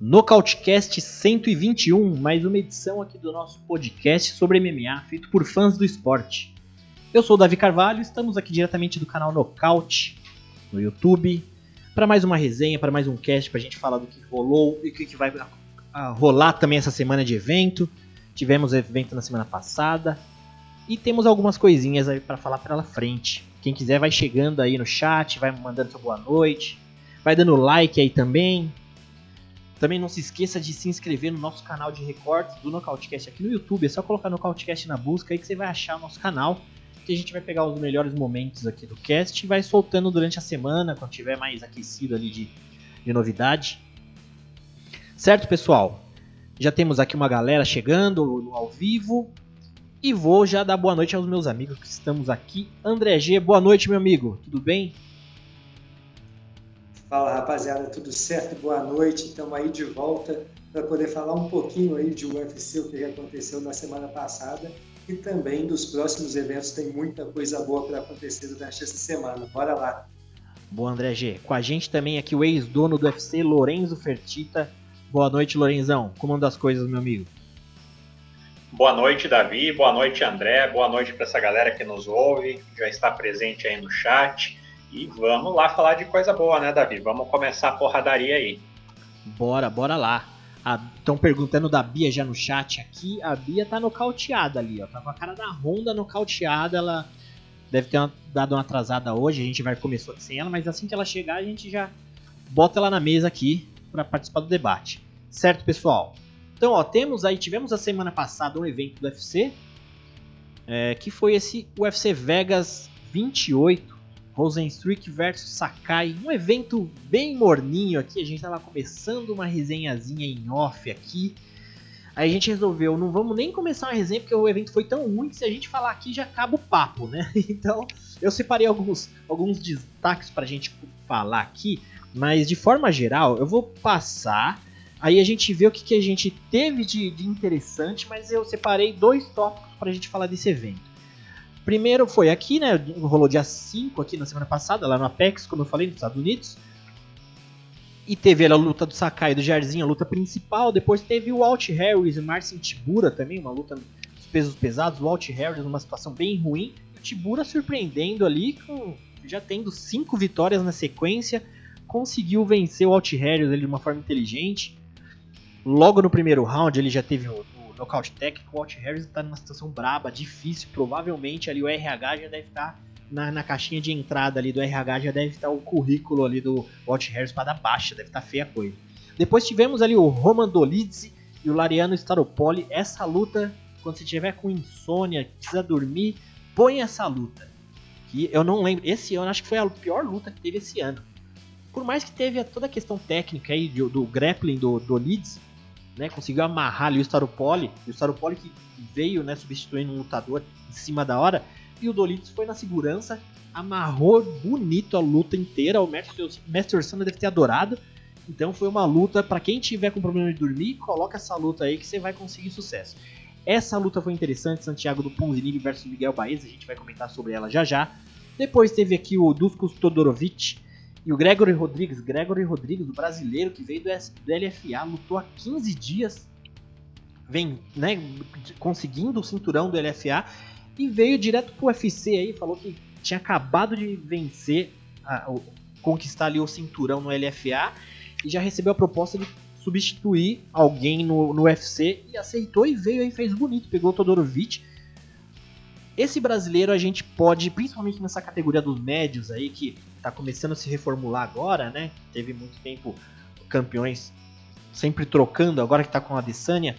Nocautecast 121, mais uma edição aqui do nosso podcast sobre MMA, feito por fãs do esporte. Eu sou o Davi Carvalho, estamos aqui diretamente do canal Nocaute no YouTube para mais uma resenha, para mais um cast para a gente falar do que rolou e o que vai rolar também essa semana de evento. Tivemos evento na semana passada e temos algumas coisinhas aí para falar pela frente. Quem quiser vai chegando aí no chat, vai mandando sua boa noite, vai dando like aí também, também não se esqueça de se inscrever no nosso canal de recortes do Nocautecast aqui no YouTube. É só colocar Nocautecast na busca aí que você vai achar o nosso canal. Que a gente vai pegar os melhores momentos aqui do cast e vai soltando durante a semana, quando tiver mais aquecido ali de, de novidade. Certo, pessoal? Já temos aqui uma galera chegando ao vivo. E vou já dar boa noite aos meus amigos que estamos aqui. André G, boa noite, meu amigo. Tudo bem? Fala rapaziada, tudo certo? Boa noite. Estamos aí de volta para poder falar um pouquinho aí de UFC, o que aconteceu na semana passada e também dos próximos eventos. Tem muita coisa boa para acontecer durante essa semana. Bora lá. Boa, André G. Com a gente também aqui o ex-dono do UFC, Lorenzo Fertita. Boa noite, Lorenzão. Como andam as coisas, meu amigo? Boa noite, Davi. Boa noite, André. Boa noite para essa galera que nos ouve, já está presente aí no chat. E vamos lá falar de coisa boa, né, Davi? Vamos começar a porradaria aí. Bora, bora lá. Estão perguntando da Bia já no chat aqui. A Bia tá nocauteada ali, ó. Tá com a cara da Honda nocauteada. Ela deve ter uma, dado uma atrasada hoje. A gente vai começar sem ela, mas assim que ela chegar, a gente já bota ela na mesa aqui para participar do debate. Certo, pessoal? Então, ó, temos aí, tivemos a semana passada um evento do UFC, é, que foi esse UFC Vegas 28, Rosenstruck versus Sakai, um evento bem morninho aqui, a gente estava começando uma resenhazinha em off aqui. Aí a gente resolveu, não vamos nem começar uma resenha porque o evento foi tão ruim que se a gente falar aqui já acaba o papo, né? Então eu separei alguns, alguns destaques para a gente falar aqui, mas de forma geral eu vou passar, aí a gente vê o que, que a gente teve de, de interessante, mas eu separei dois tópicos para a gente falar desse evento. Primeiro foi aqui, né? Rolou dia 5 aqui na semana passada, lá no Apex, como eu falei, nos Estados Unidos. E teve a luta do Sakai e do Jairzinho, a luta principal. Depois teve o Walt Harris e Marcin Tibura também, uma luta dos pesos pesados. O Walt Harris numa situação bem ruim. O Tibura surpreendendo ali, com, já tendo cinco vitórias na sequência. Conseguiu vencer o Walt Harris ali de uma forma inteligente. Logo no primeiro round ele já teve o nocaute técnico, o Walt Harris está numa situação braba, difícil. Provavelmente ali o RH já deve estar tá na, na, caixinha de entrada ali do RH, já deve estar tá o currículo ali do Walt Harris para dar baixa, deve estar tá feia a coisa. Depois tivemos ali o Roman Dolidze e o Lariano Staropoli. Essa luta, quando você tiver com insônia, precisa dormir, põe essa luta. Que eu não lembro, esse ano acho que foi a pior luta que teve esse ano. Por mais que teve toda a questão técnica aí do, do grappling do, do Leeds, né, conseguiu amarrar ali o Staropoli, o Staropoli que veio, né, substituindo um lutador em cima da hora, e o Dolitos foi na segurança, amarrou bonito a luta inteira, o Mestre Orsana deve ter adorado, então foi uma luta, para quem tiver com problema de dormir, coloca essa luta aí que você vai conseguir sucesso. Essa luta foi interessante, Santiago do Ponzinibbio versus Miguel Baez, a gente vai comentar sobre ela já já. Depois teve aqui o Duskos Todorovic e o Gregory Rodrigues, Gregory Rodrigues, o brasileiro que veio do, do LFA, lutou há 15 dias, vem, né, conseguindo o cinturão do LFA e veio direto pro UFC aí, falou que tinha acabado de vencer, a, o, conquistar ali o cinturão no LFA e já recebeu a proposta de substituir alguém no, no UFC e aceitou e veio aí, fez bonito, pegou o Todorovic. Esse brasileiro a gente pode, principalmente nessa categoria dos médios aí, que tá começando a se reformular agora, né? Teve muito tempo campeões sempre trocando, agora que tá com a Adesanya,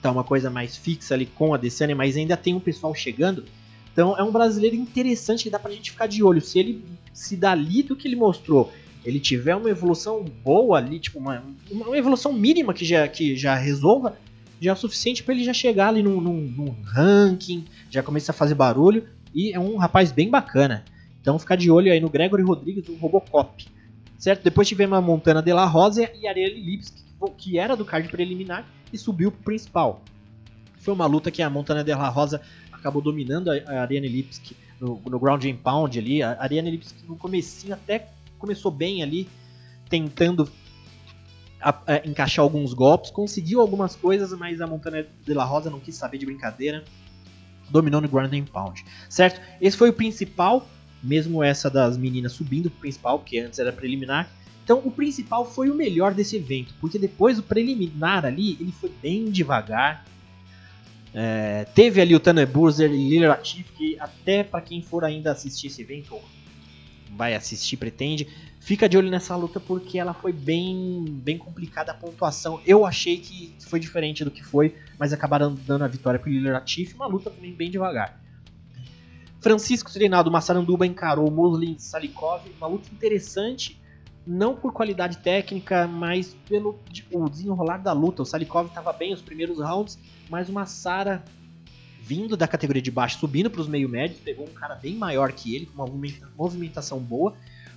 tá uma coisa mais fixa ali com a Adesanya, mas ainda tem um pessoal chegando. Então é um brasileiro interessante que dá pra gente ficar de olho. Se ele se dali do que ele mostrou, ele tiver uma evolução boa ali, tipo uma, uma evolução mínima que já, que já resolva, já é o suficiente para ele já chegar ali num, num, num ranking, já começar a fazer barulho. E é um rapaz bem bacana. Então ficar de olho aí no Gregory Rodrigues do Robocop. Certo? Depois tivemos a Montana de la Rosa e a Ariane Lipski, que era do card preliminar e subiu pro principal. Foi uma luta que a Montana de la Rosa acabou dominando a Ariane Lipski no, no ground and pound ali. A Ariane Lipski no comecinho até começou bem ali, tentando a, a, encaixar alguns golpes, conseguiu algumas coisas, mas a Montana de la Rosa não quis saber de brincadeira, dominou no ground and pound, certo? Esse foi o principal, mesmo essa das meninas subindo pro principal, porque antes era preliminar. Então o principal foi o melhor desse evento, porque depois do preliminar ali, ele foi bem devagar. É, teve ali o Tanner Burzer e Lily Latif, que até para quem for ainda assistir esse evento, vai assistir, pretende, fica de olho nessa luta porque ela foi bem, bem complicada a pontuação. Eu achei que foi diferente do que foi, mas acabaram dando a vitória para o Lili Latif, uma luta também bem devagar. Francisco Treinado Massaranduba encarou Muslin Salikov, uma luta interessante, não por qualidade técnica, mas pelo o desenrolar da luta. O Salikov estava bem os primeiros rounds, mas o Massara vindo da categoria de baixo, subindo para os meio médios, pegou um cara bem maior que ele, com uma movimentação boa,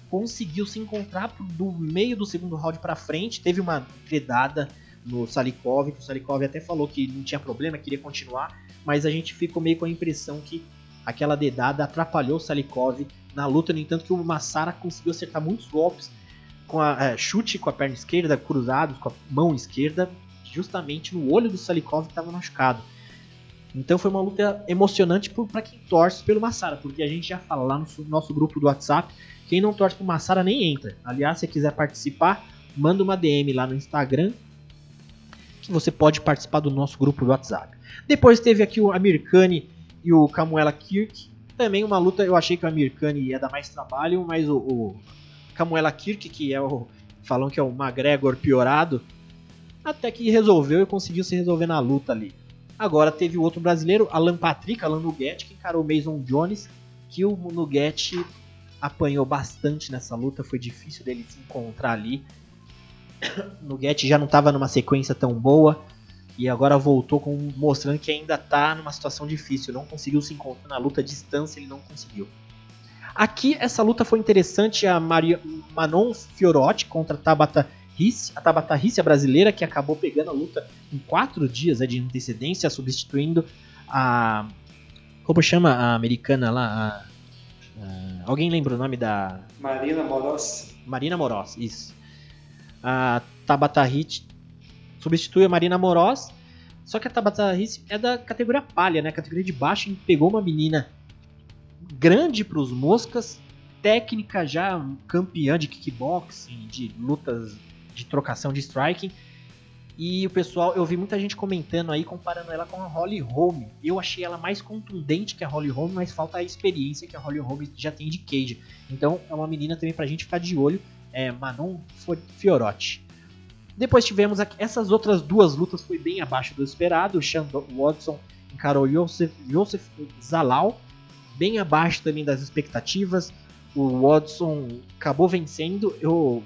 conseguiu se encontrar do meio do segundo round para frente, teve uma dedada no Salikov, que o Salikov até falou que não tinha problema, queria continuar, mas a gente ficou meio com a impressão que aquela dedada atrapalhou o Salikov na luta, no entanto que o Massara conseguiu acertar muitos golpes com a é, chute com a perna esquerda, cruzados com a mão esquerda, justamente no olho do Salikov que estava machucado. Então foi uma luta emocionante para quem torce pelo Massara, porque a gente já fala lá no nosso grupo do WhatsApp quem não torce pro Massara nem entra. Aliás, se quiser participar, manda uma DM lá no Instagram que você pode participar do nosso grupo do WhatsApp. Depois teve aqui o Amirkani e o Camuela Kirk. Também uma luta, eu achei que o Amirkani ia dar mais trabalho, mas o, o Camuela Kirk, que é o. Falam que é o McGregor piorado, até que resolveu e conseguiu se resolver na luta ali. Agora teve o outro brasileiro, Alan Patrick, Alan Nugget, que encarou o Mason Jones, que o Nugget apanhou bastante nessa luta, foi difícil dele se encontrar ali. Nugget já não estava numa sequência tão boa e agora voltou com, mostrando que ainda está numa situação difícil. Não conseguiu se encontrar na luta à distância, ele não conseguiu. Aqui essa luta foi interessante, a Maria, Manon Fiorotti contra a Tabata Risse, a Tabata Risse a brasileira que acabou pegando a luta em quatro dias é, de antecedência, substituindo a como chama a americana lá, a Uh, alguém lembra o nome da. Marina Moros. Marina Moros, isso. A Tabata Hit substitui a Marina Moros. Só que a Tabata Hit é da categoria palha, né? Categoria de baixo. E pegou uma menina grande para os moscas, técnica já, campeã de kickboxing, de lutas de trocação de striking e o pessoal, eu vi muita gente comentando aí, comparando ela com a Holly Holm. Eu achei ela mais contundente que a Holly Holm, mas falta a experiência que a Holly Holm já tem de cage. Então é uma menina também pra gente ficar de olho, é Manon Fiorotti. Depois tivemos aqui, essas outras duas lutas foi bem abaixo do esperado. O Sean Watson encarou Joseph, Joseph Zalal, bem abaixo também das expectativas. O Watson acabou vencendo. Eu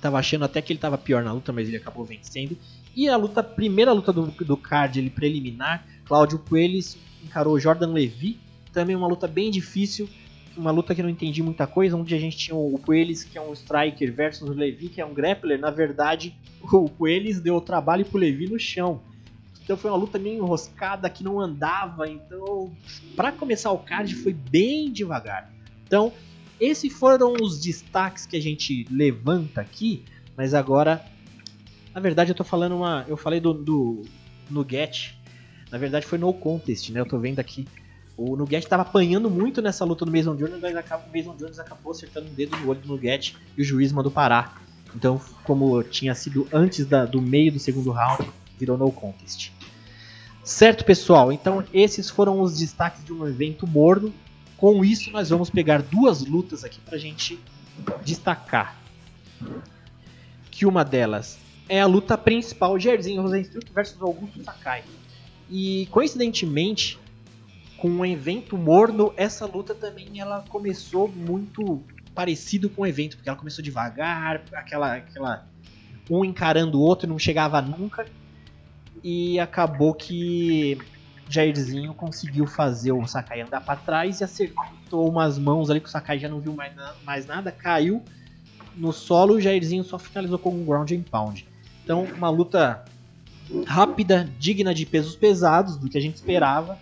Tava achando até que ele tava pior na luta, mas ele acabou vencendo. E a luta, primeira luta do, do card ele, preliminar, Cláudio Coelhos encarou Jordan Levy. Também uma luta bem difícil, uma luta que eu não entendi muita coisa, onde a gente tinha o Coelhos, que é um striker, versus o Levy, que é um grappler. Na verdade, o Coelhos deu o trabalho pro Levy no chão. Então foi uma luta meio enroscada, que não andava. Então, para começar o card, foi bem devagar. Então, esses foram os destaques que a gente levanta aqui, mas agora, na verdade eu tô falando uma, eu falei do, do Nugget, na verdade foi no contest, né? Eu tô vendo aqui o Nugget estava apanhando muito nessa luta do Mason Jones, mas o Mason Jones acabou acertando um dedo no olho do Nugget e o juiz mandou parar. Então, como tinha sido antes da, do meio do segundo round, virou no contest. Certo, pessoal? Então, esses foram os destaques de um evento morno. Com isso, nós vamos pegar duas lutas aqui para a gente destacar. Que uma delas é a luta principal, Jairzinho Rosenstruck versus Augusto Sakai. E coincidentemente, com um evento morno, essa luta também ela começou muito parecido com o evento, porque ela começou devagar, aquela, aquela um encarando o outro, não chegava nunca. E acabou que Jairzinho conseguiu fazer o Sakai andar para trás e acertou umas mãos ali que o Sakai já não viu mais, na, mais nada, caiu no solo e o Jairzinho só finalizou com um ground and pound. Então, uma luta rápida, digna de pesos pesados, do que a gente esperava.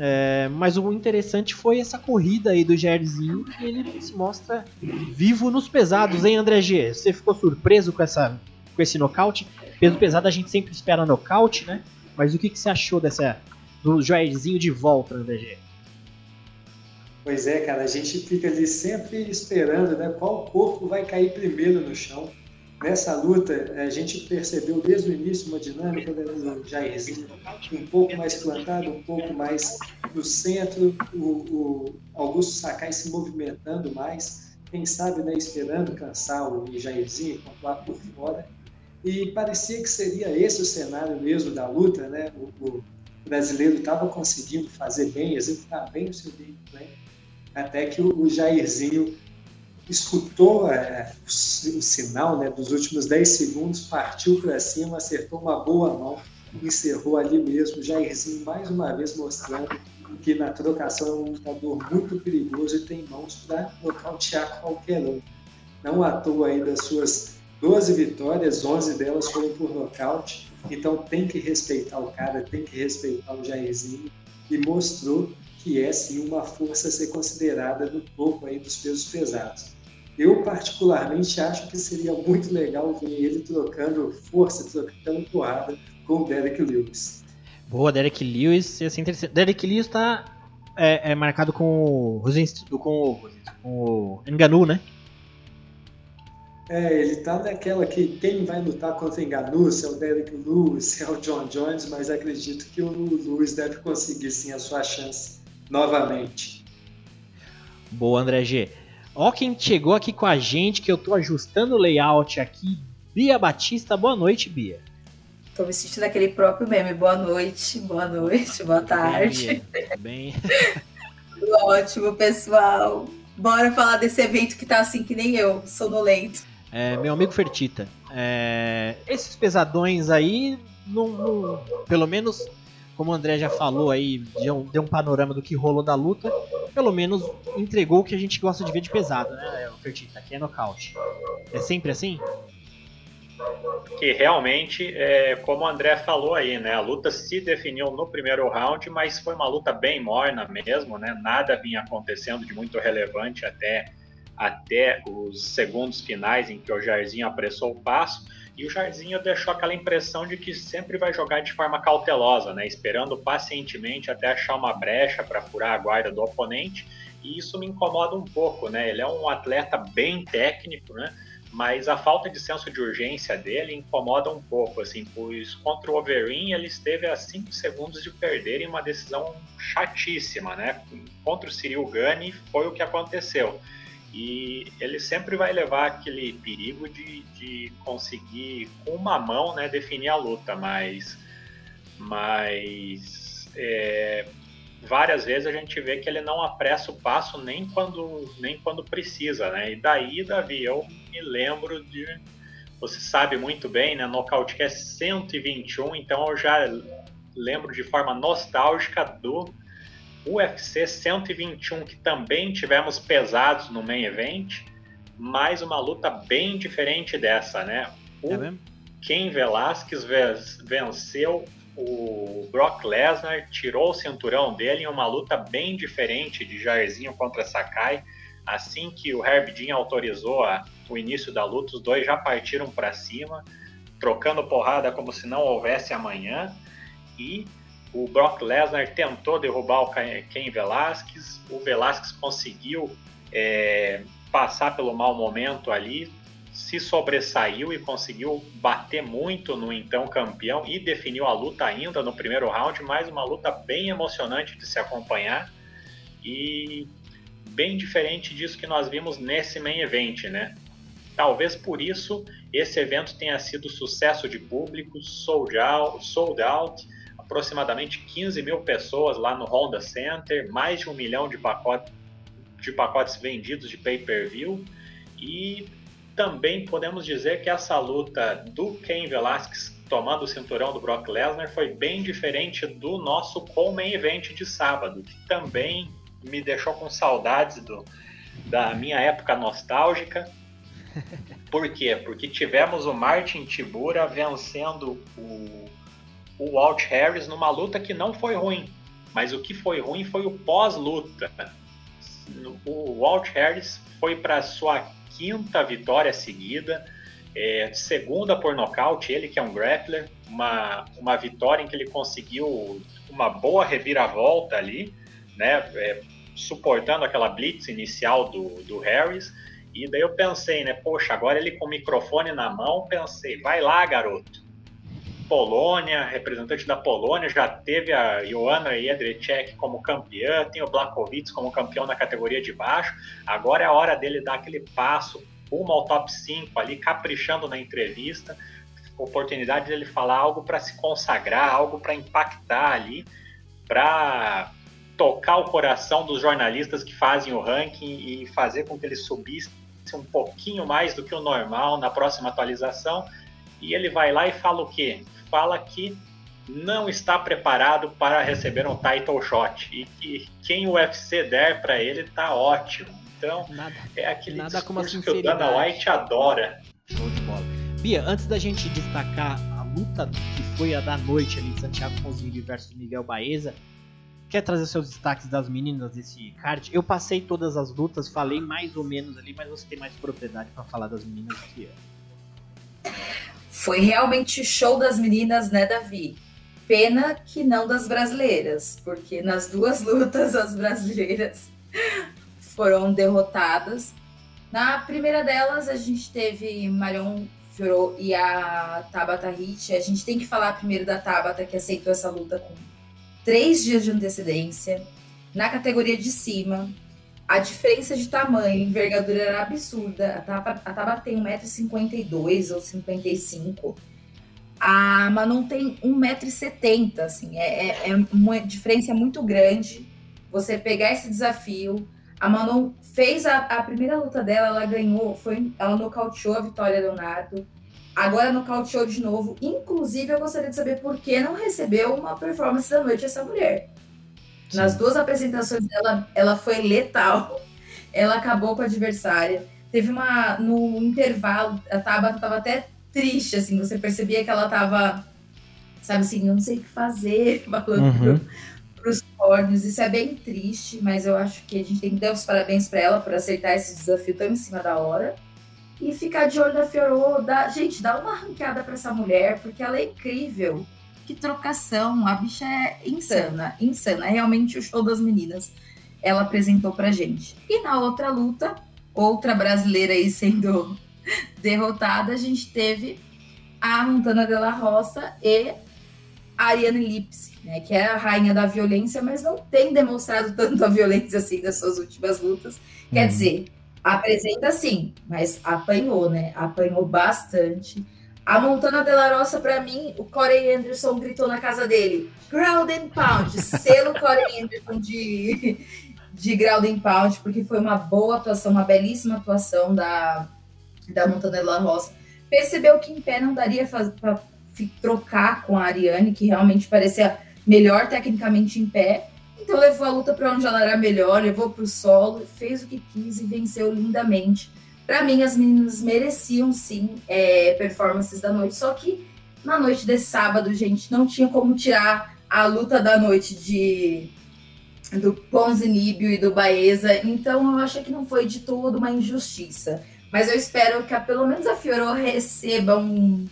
É, mas o interessante foi essa corrida aí do Jairzinho, que ele se mostra vivo nos pesados, hein, André G? Você ficou surpreso com, essa, com esse nocaute? Peso pesado a gente sempre espera nocaute, né? Mas o que, que você achou dessa do Jairzinho de volta, André G? Pois é, cara, a gente fica ali sempre esperando, né? Qual corpo vai cair primeiro no chão. Nessa luta, a gente percebeu desde o início uma dinâmica do Jairzinho um pouco mais plantado, um pouco mais no centro, o, o Augusto Sakai se movimentando mais, quem sabe né, esperando cansar o Jairzinho pontuar por fora. E parecia que seria esse o cenário mesmo da luta, né? O, o brasileiro estava conseguindo fazer bem, executar bem o seu gameplay, até que o, o Jairzinho escutou é, o, o, sinal né, dos últimos 10 segundos, partiu para cima, acertou uma boa mão, encerrou ali mesmo. Jairzinho mais uma vez mostrando que na trocação é um lutador muito perigoso e tem mãos para nocautear qualquer um. Não à toa aí das suas 12 vitórias, 11 delas foram por nocaute, então tem que respeitar o cara, tem que respeitar o Jairzinho e mostrou que é sim uma força a ser considerada no topo aí dos pesos pesados. Eu particularmente acho que seria muito legal ver ele trocando força, trocando porrada com o Derek Lewis. Boa, Derek Lewis, assim, interessante. Derek Lewis está é, é, marcado com o, com, com o Enganu, né? É, ele tá naquela que quem vai lutar contra Enganu, se é o Derek Lewis, se é o John Jones, mas acredito que o Lewis deve conseguir sim a sua chance novamente. Boa, André G. Ó quem chegou aqui com a gente, que eu tô ajustando o layout aqui. Bia Batista, boa noite, Bia. Tô me sentindo aquele próprio meme. Boa noite, boa noite, boa tarde. Bem. Ótimo, pessoal. Bora falar desse evento que tá assim que nem eu, sonolento. É, meu amigo Fertita, é, esses pesadões aí, não, não, pelo menos, como o André já falou aí, deu, um panorama do que rolou da luta, pelo menos entregou o que a gente gosta de ver de pesado, né, Fertita, que é nocaute. É sempre assim? que realmente, é, como o André falou aí, né, a luta se definiu no primeiro round, mas foi uma luta bem morna mesmo, né, nada vinha acontecendo de muito relevante até até os segundos finais em que o Jairzinho apressou o passo, e o Jairzinho deixou aquela impressão de que sempre vai jogar de forma cautelosa, né, esperando pacientemente até achar uma brecha para furar a guarda do oponente, e isso me incomoda um pouco, né? Ele é um atleta bem técnico, né? Mas a falta de senso de urgência dele incomoda um pouco, assim, pois contra o Overeem ele esteve a 5 segundos de perder em uma decisão chatíssima, né? Contra o Cyril Gane foi o que aconteceu. E ele sempre vai levar aquele perigo de, de conseguir, com uma mão, né, definir a luta, mas, mas é, várias vezes a gente vê que ele não apressa o passo nem quando, nem quando precisa, né? E daí, Davi, eu me lembro de. Você sabe muito bem, né? Nocaute que é 121, então eu já lembro de forma nostálgica do UFC 121, que também tivemos pesados no main event, mais uma luta bem diferente dessa, né? O é Ken Velasquez venceu o Brock Lesnar, tirou o cinturão dele em uma luta bem diferente de Jairzinho contra Sakai. Assim que o Herb Dean autorizou a, o início da luta, os dois já partiram para cima, trocando porrada como se não houvesse amanhã. E o Brock Lesnar tentou derrubar o Ken Velasquez, o Velasquez conseguiu é, passar pelo mau momento ali, se sobressaiu e conseguiu bater muito no então campeão e definiu a luta ainda no primeiro round, mais uma luta bem emocionante de se acompanhar e bem diferente disso que nós vimos nesse main event, né? Talvez por isso esse evento tenha sido sucesso de público, sold out, sold out aproximadamente 15 mil pessoas lá no Honda Center, mais de um milhão de, pacote, de pacotes vendidos de pay-per-view. E também podemos dizer que essa luta do Ken Velasquez tomando o cinturão do Brock Lesnar foi bem diferente do nosso Coleman Event de sábado, que também me deixou com saudades do, da minha época nostálgica. Por quê? Porque tivemos o Martin Tibura vencendo o, o Walt Harris numa luta que não foi ruim, mas o que foi ruim foi o pós-luta. O Walt Harris foi para sua quinta vitória seguida, é, segunda por nocaute, ele que é um grappler, uma, uma vitória em que ele conseguiu uma boa reviravolta ali, né, é, suportando aquela blitz inicial do, do Harris, e daí eu pensei, né, poxa, agora ele com o microfone na mão, pensei, vai lá, garoto. Polônia, representante da Polônia, já teve a Joanna Jedrzejczyk como campeã, tem o Blakovic como campeão na categoria de baixo, agora é a hora dele dar aquele passo rumo ao top 5 ali, caprichando na entrevista, oportunidade dele falar algo para se consagrar, algo para impactar ali, para tocar o coração dos jornalistas que fazem o ranking e fazer com que ele subisse um pouquinho mais do que o normal na próxima atualização. E ele vai lá e fala o quê? Fala que não está preparado para receber um title shot e que quem o UFC der para ele está ótimo. Então, nada, é aquele nada como que o Dana White adora. Show de bola. Bia, antes da gente destacar a luta que foi a da noite ali, Santiago Ponzini versus Miguel Baeza, quer trazer seus destaques das meninas desse card? Eu passei todas as lutas, falei mais ou menos ali, mas você tem mais propriedade para falar das meninas que eu. Foi realmente show das meninas, né, Davi? Pena que não das brasileiras, porque nas duas lutas as brasileiras foram derrotadas. Na primeira delas, a gente teve Marion Fiorot e a Tabata Hit. A gente tem que falar primeiro da Tabata, que aceitou essa luta com três dias de antecedência. Na categoria de cima, a diferença de tamanho, envergadura era absurda. A Tabata, a Tabata tem 1,52m ou 55 a Manon tem 1,70m, assim, é, é, é, uma diferença muito grande. Você pegar esse desafio, a Manon fez a, a, primeira luta dela, ela ganhou, foi, ela nocauteou a Vitória Leonardo. Agora nocauteou de novo. Inclusive, eu gostaria de saber por que não recebeu uma performance da noite essa mulher. Sim. Nas duas apresentações dela, ela foi letal. Ela acabou com a adversária. Teve uma. No intervalo, a Tabata estava até triste, assim. Você percebia que ela estava, sabe assim, eu não sei o que fazer, falando uhum para os córneos. Isso é bem triste, mas eu acho que a gente tem que dar os parabéns para ela por aceitar esse desafio tão em cima da hora. E ficar de olho na Fiorô. Dá, gente, dá uma arranqueada para essa mulher, porque ela é incrível. Que trocação. A bicha é insana, insana. É realmente o show das meninas. Ela apresentou pra gente. E na outra luta, outra brasileira aí sendo derrotada, a gente teve a Montana de la Roça e a Ariane Lipski, né, que é a rainha da violência, mas não tem demonstrado tanto a violência assim das suas últimas lutas. Quer uhum. dizer, apresenta sim, mas apanhou, né? Apanhou bastante. A Montana de la Roça, para mim, o Corey Anderson gritou na casa dele: Ground and Pound, selo Corey Anderson de, de Ground and Pound, porque foi uma boa atuação, uma belíssima atuação da, da Montana de la Roça. Percebeu que em pé não daria para trocar com a Ariane, que realmente parecia melhor tecnicamente em pé. Então levou a luta para onde ela era melhor, levou para o solo, fez o que quis e venceu lindamente. Para mim, as meninas mereciam sim é, performances da noite, só que na noite desse sábado, gente, não tinha como tirar a luta da noite de do Ponzinibio e do Baeza, então eu acho que não foi de todo uma injustiça. Mas eu espero que a, pelo menos a Fioró receba um,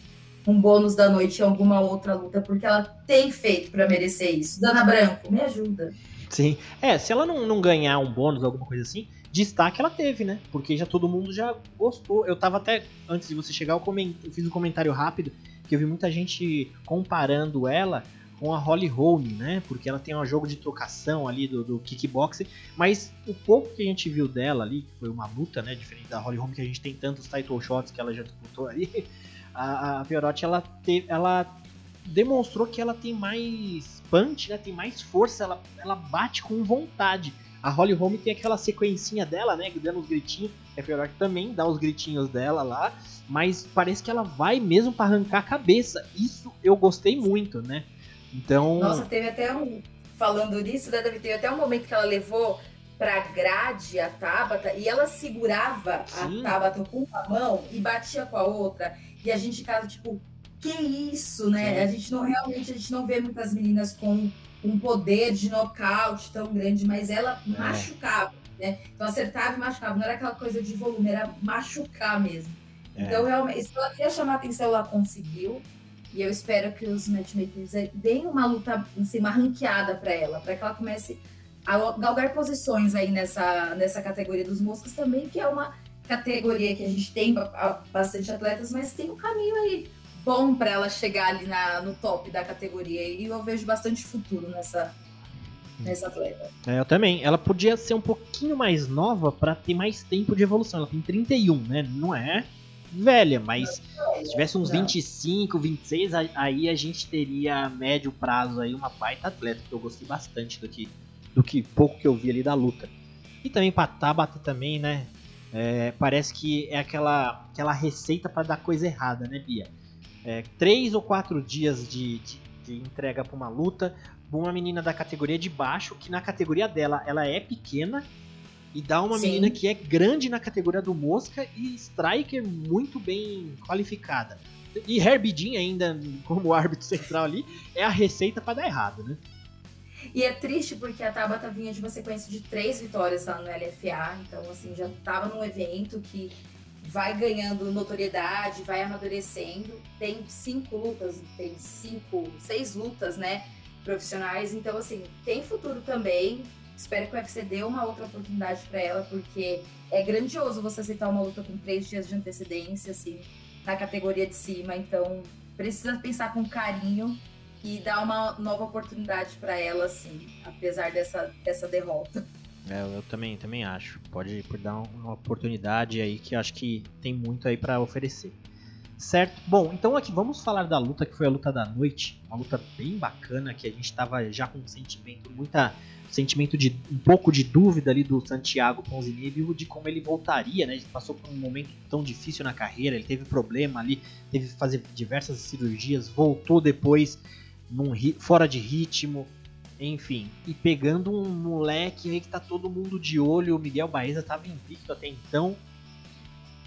um bônus da noite em alguma outra luta, porque ela tem feito para merecer isso. Dana Branco, me ajuda. Sim. É, se ela não, não ganhar um bônus, alguma coisa assim, destaque ela teve, né? Porque já todo mundo já gostou. Eu tava até, antes de você chegar, eu, coment... eu fiz um comentário rápido, que eu vi muita gente comparando ela com a Holly Holm, né? Porque ela tem um jogo de trocação ali do, do kickboxing, mas o pouco que a gente viu dela ali, que foi uma luta, né? Diferente da Holly Holm, que a gente tem tantos title shots que ela já disputou aí, a, a ela, ela demonstrou que ela tem mais punch, né? Tem mais força, ela, ela bate com vontade. A Holly Holm tem aquela sequencinha dela, né? Dando os gritinhos. A Fiora também dá os gritinhos dela lá. Mas parece que ela vai mesmo para arrancar a cabeça. Isso eu gostei muito, né? Então. Nossa, teve até um. Falando nisso, né, David? Teve até um momento que ela levou pra grade a Tabata e ela segurava Sim. a Tabata com uma mão e batia com a outra. E a gente ficava tipo, que isso, né? Sim. A gente não realmente a gente não vê muitas meninas com um poder de nocaute tão grande, mas ela é. machucava, né? Então acertava e machucava, não era aquela coisa de volume, era machucar mesmo. É. Então, realmente, se ela queria chamar atenção, ela conseguiu. E eu espero que os matchmakers deem uma luta, assim, uma ranqueada para ela, para que ela comece a galgar posições aí nessa, nessa categoria dos moscas também, que é uma categoria que a gente tem bastante atletas, mas tem um caminho aí bom para ela chegar ali na, no top da categoria. E eu vejo bastante futuro nessa, nessa atleta. É, eu também. Ela podia ser um pouquinho mais nova para ter mais tempo de evolução. Ela tem 31, né? Não é velha, mas se tivesse uns não. 25, 26, aí a gente teria a médio prazo aí uma baita atleta, que eu gostei bastante do que, do que pouco que eu vi ali da luta. E também pra Tabata também, né? É, parece que é aquela, aquela receita para dar coisa errada, né, Bia? É, três ou quatro dias de, de, de entrega para uma luta, uma menina da categoria de baixo, que na categoria dela ela é pequena, e dá uma Sim. menina que é grande na categoria do Mosca e striker muito bem qualificada. E Herbie Jean ainda, como árbitro central ali, é a receita para dar errado, né? E é triste porque a Tabata vinha de uma sequência de três vitórias lá no LFA, então assim, já estava num evento que vai ganhando notoriedade, vai amadurecendo. Tem cinco lutas, tem cinco, seis lutas, né, profissionais, então assim, tem futuro também. Espero que o UFC dê uma outra oportunidade para ela, porque é grandioso você aceitar uma luta com três dias de antecedência, assim, na categoria de cima. Então, precisa pensar com carinho e dar uma nova oportunidade para ela, assim, apesar dessa, dessa derrota. É, eu também, também acho. Pode dar uma oportunidade aí que acho que tem muito aí para oferecer. Certo? Bom, então aqui vamos falar da luta que foi a luta da noite. Uma luta bem bacana que a gente estava já com um sentimento muita sentimento de um pouco de dúvida ali do Santiago Ponzinibbio de como ele voltaria, né? Ele passou por um momento tão difícil na carreira, ele teve problema ali, teve que fazer diversas cirurgias, voltou depois num, fora de ritmo, enfim, e pegando um moleque aí que tá todo mundo de olho, o Miguel Baeza tava invicto até então.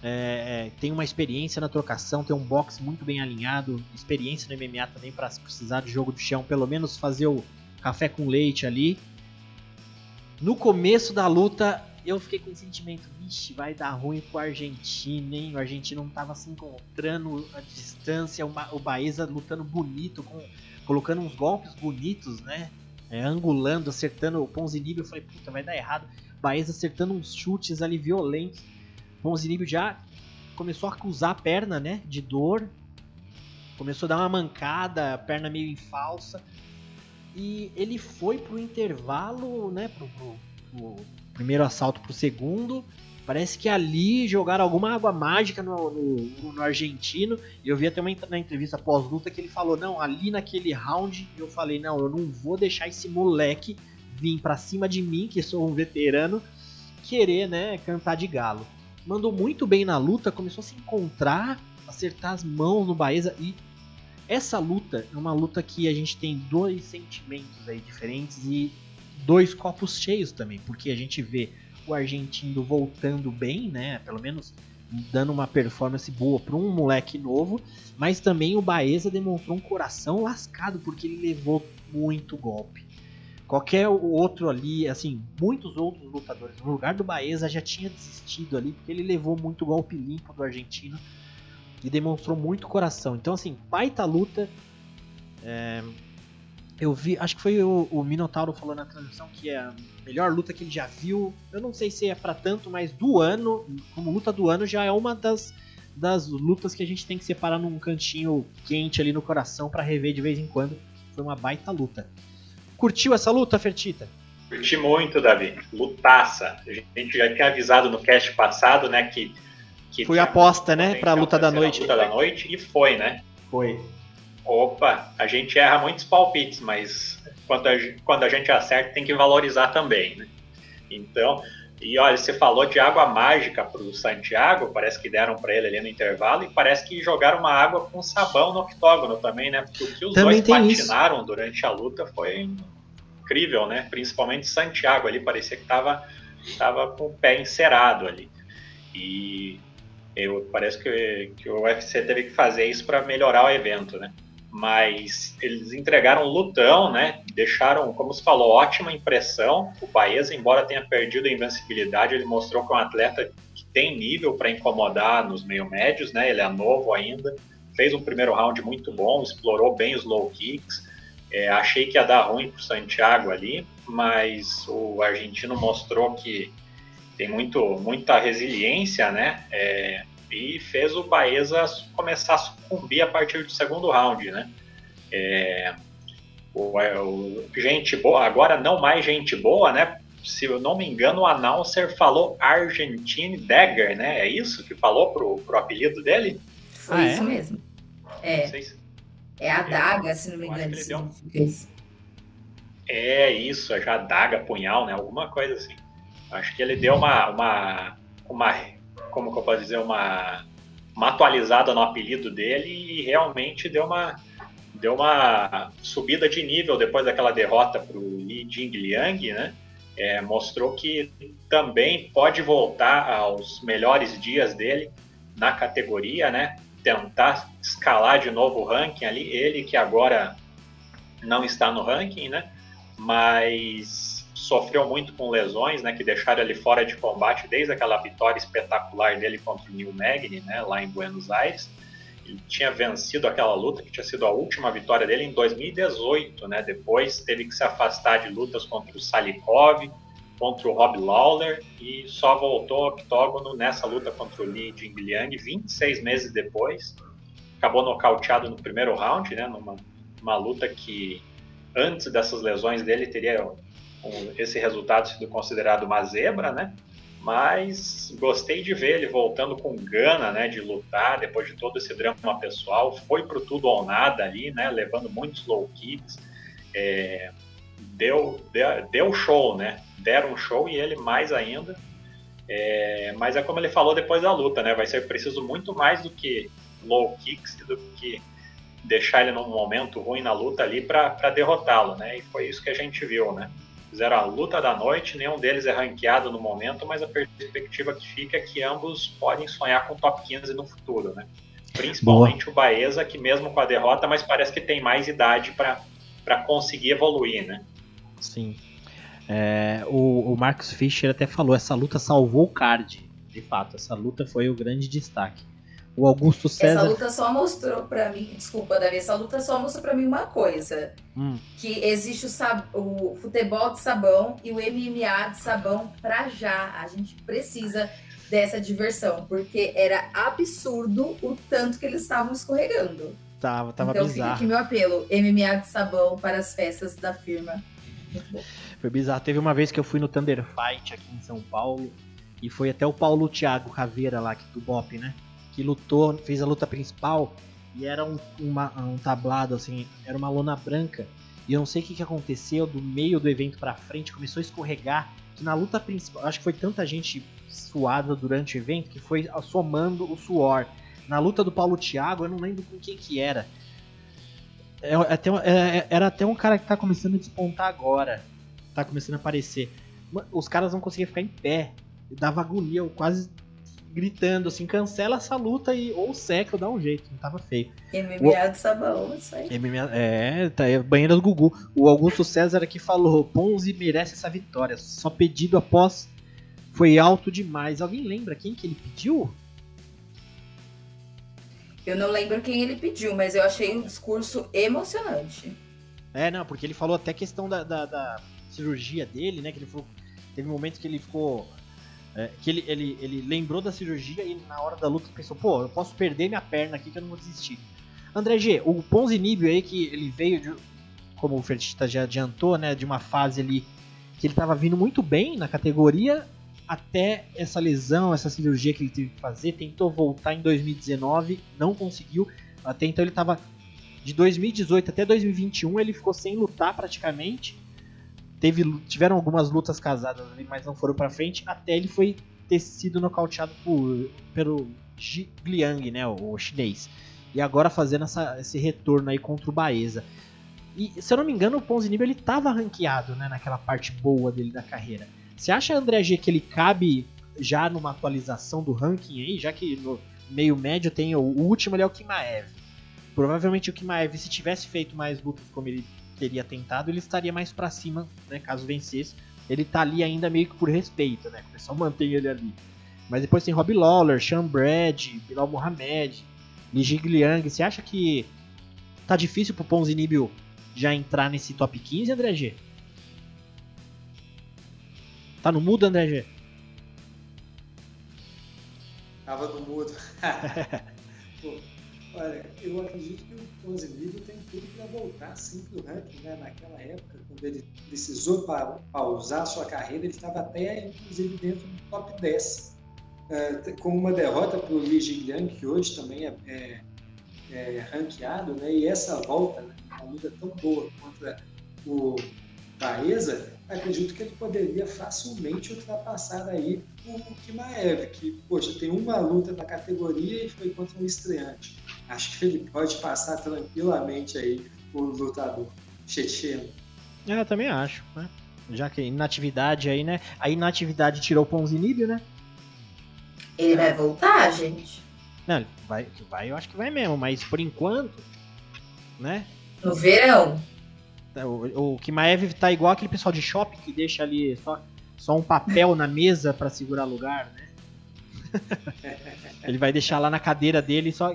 É, é tem uma experiência na trocação, tem um boxe muito bem alinhado, experiência no MMA também para precisar de jogo de chão, pelo menos fazer o café com leite ali. No começo da luta, eu fiquei com o sentimento, vixe, vai dar ruim pro argentino, hein? O argentino não tava se encontrando a distância, o Baeza lutando bonito, com, colocando uns golpes bonitos, né? É, angulando, acertando o Ponzinibbio. Eu falei, puta, vai dar errado. Baeza acertando uns chutes ali violentos. Ponzinibbio já começou a acusar a perna, né? De dor. Começou a dar uma mancada, perna meio em falsa. E ele foi pro intervalo, né? Pro, pro, pro primeiro assalto pro segundo. Parece que ali jogaram alguma água mágica no, no, no argentino. E eu vi até uma na entrevista pós-luta que ele falou: Não, ali naquele round eu falei: Não, eu não vou deixar esse moleque vir pra cima de mim, que sou um veterano, querer, né, cantar de galo. Mandou muito bem na luta, começou a se encontrar, acertar as mãos no Baeza e essa luta é uma luta que a gente tem dois sentimentos aí diferentes e dois copos cheios também, porque a gente vê o argentino voltando bem, né? Pelo menos dando uma performance boa para um moleque novo, mas também o Baeza demonstrou um coração lascado porque ele levou muito golpe. Qualquer outro ali, assim, muitos outros lutadores no lugar do Baeza já tinha desistido ali porque ele levou muito golpe limpo do argentino e demonstrou muito coração. Então, assim, baita luta. É, eu vi, acho que foi o, o, Minotauro falou na transmissão que é a melhor luta que ele já viu. Eu não sei se é para tanto, mas do ano, como luta do ano, já é uma das, das lutas que a gente tem que separar num cantinho quente ali no coração para rever de vez em quando. Foi uma baita luta. Curtiu essa luta, Fertita? Curti muito, Davi. Lutaça. A gente já tinha avisado no cast passado, né, que que foi aposta, né, para a luta da noite. Luta da noite e foi, né? Foi. Opa, a gente erra muitos palpites, mas quando a, quando a gente acerta tem que valorizar também, né? Então, e olha, você falou de água mágica para o Santiago, parece que deram para ele ali no intervalo, e parece que jogaram uma água com sabão no octógono também, né? Porque o que os também dois patinaram isso. durante a luta foi incrível, né? Principalmente Santiago ali, parecia que estava tava com o pé encerado ali. E eu, parece que, que o UFC teve que fazer isso para melhorar o evento, né? Mas eles entregaram lutão, né? Deixaram, como se falou, ótima impressão. O Baez, embora tenha perdido a invencibilidade, ele mostrou que é um atleta que tem nível para incomodar nos meio médios, né? Ele é novo ainda, fez um primeiro round muito bom, explorou bem os low kicks. É, achei que ia dar ruim para o Santiago ali, mas o argentino mostrou que tem muito, muita resiliência, né? É, e fez o Baeza começar a sucumbir a partir do segundo round, né? É, o, é, o, gente boa, agora não mais gente boa, né? Se eu não me engano, o announcer falou Argentine Dagger, né? É isso que falou pro, pro apelido dele? Foi ah, isso é? mesmo. É. Se... É a daga, se não me engano. Deu... É isso, é já daga, punhal, né? Alguma coisa assim. Acho que ele deu uma, uma, uma como que eu posso dizer, uma, uma atualizada no apelido dele e realmente deu uma, deu uma subida de nível depois daquela derrota para o Li Jingliang, né? É, mostrou que também pode voltar aos melhores dias dele na categoria, né? Tentar escalar de novo o ranking ali. Ele que agora não está no ranking, né? Mas sofreu muito com lesões, né, que deixaram ele fora de combate desde aquela vitória espetacular dele contra o Neil Magny, né, lá em Buenos Aires. Ele tinha vencido aquela luta, que tinha sido a última vitória dele em 2018, né? Depois teve que se afastar de lutas contra o Salikov, contra o Rob Lawler e só voltou ao octógono nessa luta contra o Li Jingliang 26 meses depois. Acabou nocauteado no primeiro round, né? Numa, numa luta que antes dessas lesões dele teria esse resultado sido considerado uma zebra, né? Mas gostei de ver ele voltando com gana, né, de lutar depois de todo esse drama pessoal. Foi pro tudo ou nada ali, né, levando muitos low kicks. É, deu, deu, deu show, né? Deram show e ele mais ainda. É, mas é como ele falou depois da luta, né? Vai ser preciso muito mais do que low kicks, do que deixar ele num momento ruim na luta ali para derrotá-lo, né? E foi isso que a gente viu, né? Fizeram a luta da noite, nenhum deles é ranqueado no momento, mas a perspectiva que fica é que ambos podem sonhar com top 15 no futuro, né? Principalmente Boa. o Baeza, que mesmo com a derrota, mas parece que tem mais idade para conseguir evoluir, né? Sim. É, o, o Marcos Fischer até falou, essa luta salvou o card. De fato, essa luta foi o grande destaque. O Augusto César. Essa luta só mostrou para mim, desculpa, Davi, essa luta só mostrou para mim uma coisa: hum. que existe o, sab... o futebol de sabão e o MMA de sabão para já. A gente precisa dessa diversão, porque era absurdo o tanto que eles estavam escorregando. Tava, tava então, bizarro. Então fica aqui meu apelo: MMA de sabão para as festas da firma. Foi bizarro. Teve uma vez que eu fui no Thunder Fight aqui em São Paulo e foi até o Paulo Thiago Caveira lá, que do Bop, né? Que lutou, fez a luta principal e era um, uma, um tablado assim, era uma lona branca. E eu não sei o que, que aconteceu do meio do evento para frente, começou a escorregar. Que na luta principal, acho que foi tanta gente suada durante o evento que foi somando o suor. Na luta do Paulo Thiago, eu não lembro com quem que era. É, é até, é, era até um cara que tá começando a despontar agora. Tá começando a aparecer. Os caras não conseguiam ficar em pé. Dava agonia, eu quase gritando assim, cancela essa luta e ou seca ou dá um jeito, não tava feio. MMA o... de sabão, isso aí. MMA, é, tá é banheira do Gugu. O Augusto César aqui falou, Ponzi merece essa vitória, só pedido após foi alto demais. Alguém lembra quem que ele pediu? Eu não lembro quem ele pediu, mas eu achei um discurso emocionante. É, não, porque ele falou até questão da, da, da cirurgia dele, né? Que ele falou. Teve momentos que ele ficou é, que ele, ele, ele lembrou da cirurgia e na hora da luta pensou, pô, eu posso perder minha perna aqui que eu não vou desistir. André G, o Ponzinibio aí que ele veio, de, como o Fertita já adiantou, né, de uma fase ali que ele estava vindo muito bem na categoria até essa lesão, essa cirurgia que ele teve que fazer, tentou voltar em 2019, não conseguiu. Até então ele estava de 2018 até 2021 ele ficou sem lutar praticamente teve, tiveram algumas lutas casadas ali, mas não foram pra frente, até ele foi ter sido nocauteado por, pelo Ji Liang, né, o, o chinês. E agora fazendo essa, esse retorno aí contra o Baeza. E se eu não me engano, o Ponzinibbio ele tava ranqueado, né, naquela parte boa dele da carreira. Você acha, André G, que ele cabe já numa atualização do ranking aí, já que no meio médio tem o, o último ali é o Kimaev. Provavelmente o Kimaev, se tivesse feito mais lutas como ele teria tentado, ele estaria mais para cima, né, caso vencesse. Ele tá ali ainda meio que por respeito, né, o pessoal mantém ele ali. Mas depois tem Rob Lawler, Sean Brad, Bilal Mohamed, Li Jigliang. Você acha que tá difícil pro Ponzinibbio já entrar nesse top 15, André G? Tá no mudo, André G? Tava no mudo. Olha, eu acredito que o Ponzinibbio tem tudo para voltar sim pro ranking, né? Naquela época, quando ele precisou pausar sua carreira, ele estava até, inclusive, dentro do top 10. Uh, com uma derrota para o Li Jingliang, que hoje também é, é, é, ranqueado, né? E essa volta, né? uma luta tão boa contra o Baeza, acredito que ele poderia facilmente ultrapassar aí o Kimaev, que, poxa, tem uma luta na categoria e foi contra um estreante. Acho que ele pode passar tranquilamente aí o lutador checheno. É, eu também acho, né? Já que inatividade aí, né? A inatividade tirou o Ponzinibio, né? Ele vai voltar, gente? Não, vai, vai, eu acho que vai mesmo, mas por enquanto, né? No verão. Tá, o, o Kimaev tá igual aquele pessoal de shopping que deixa ali só, só um papel na mesa para segurar lugar, né? Ele vai deixar lá na cadeira dele só.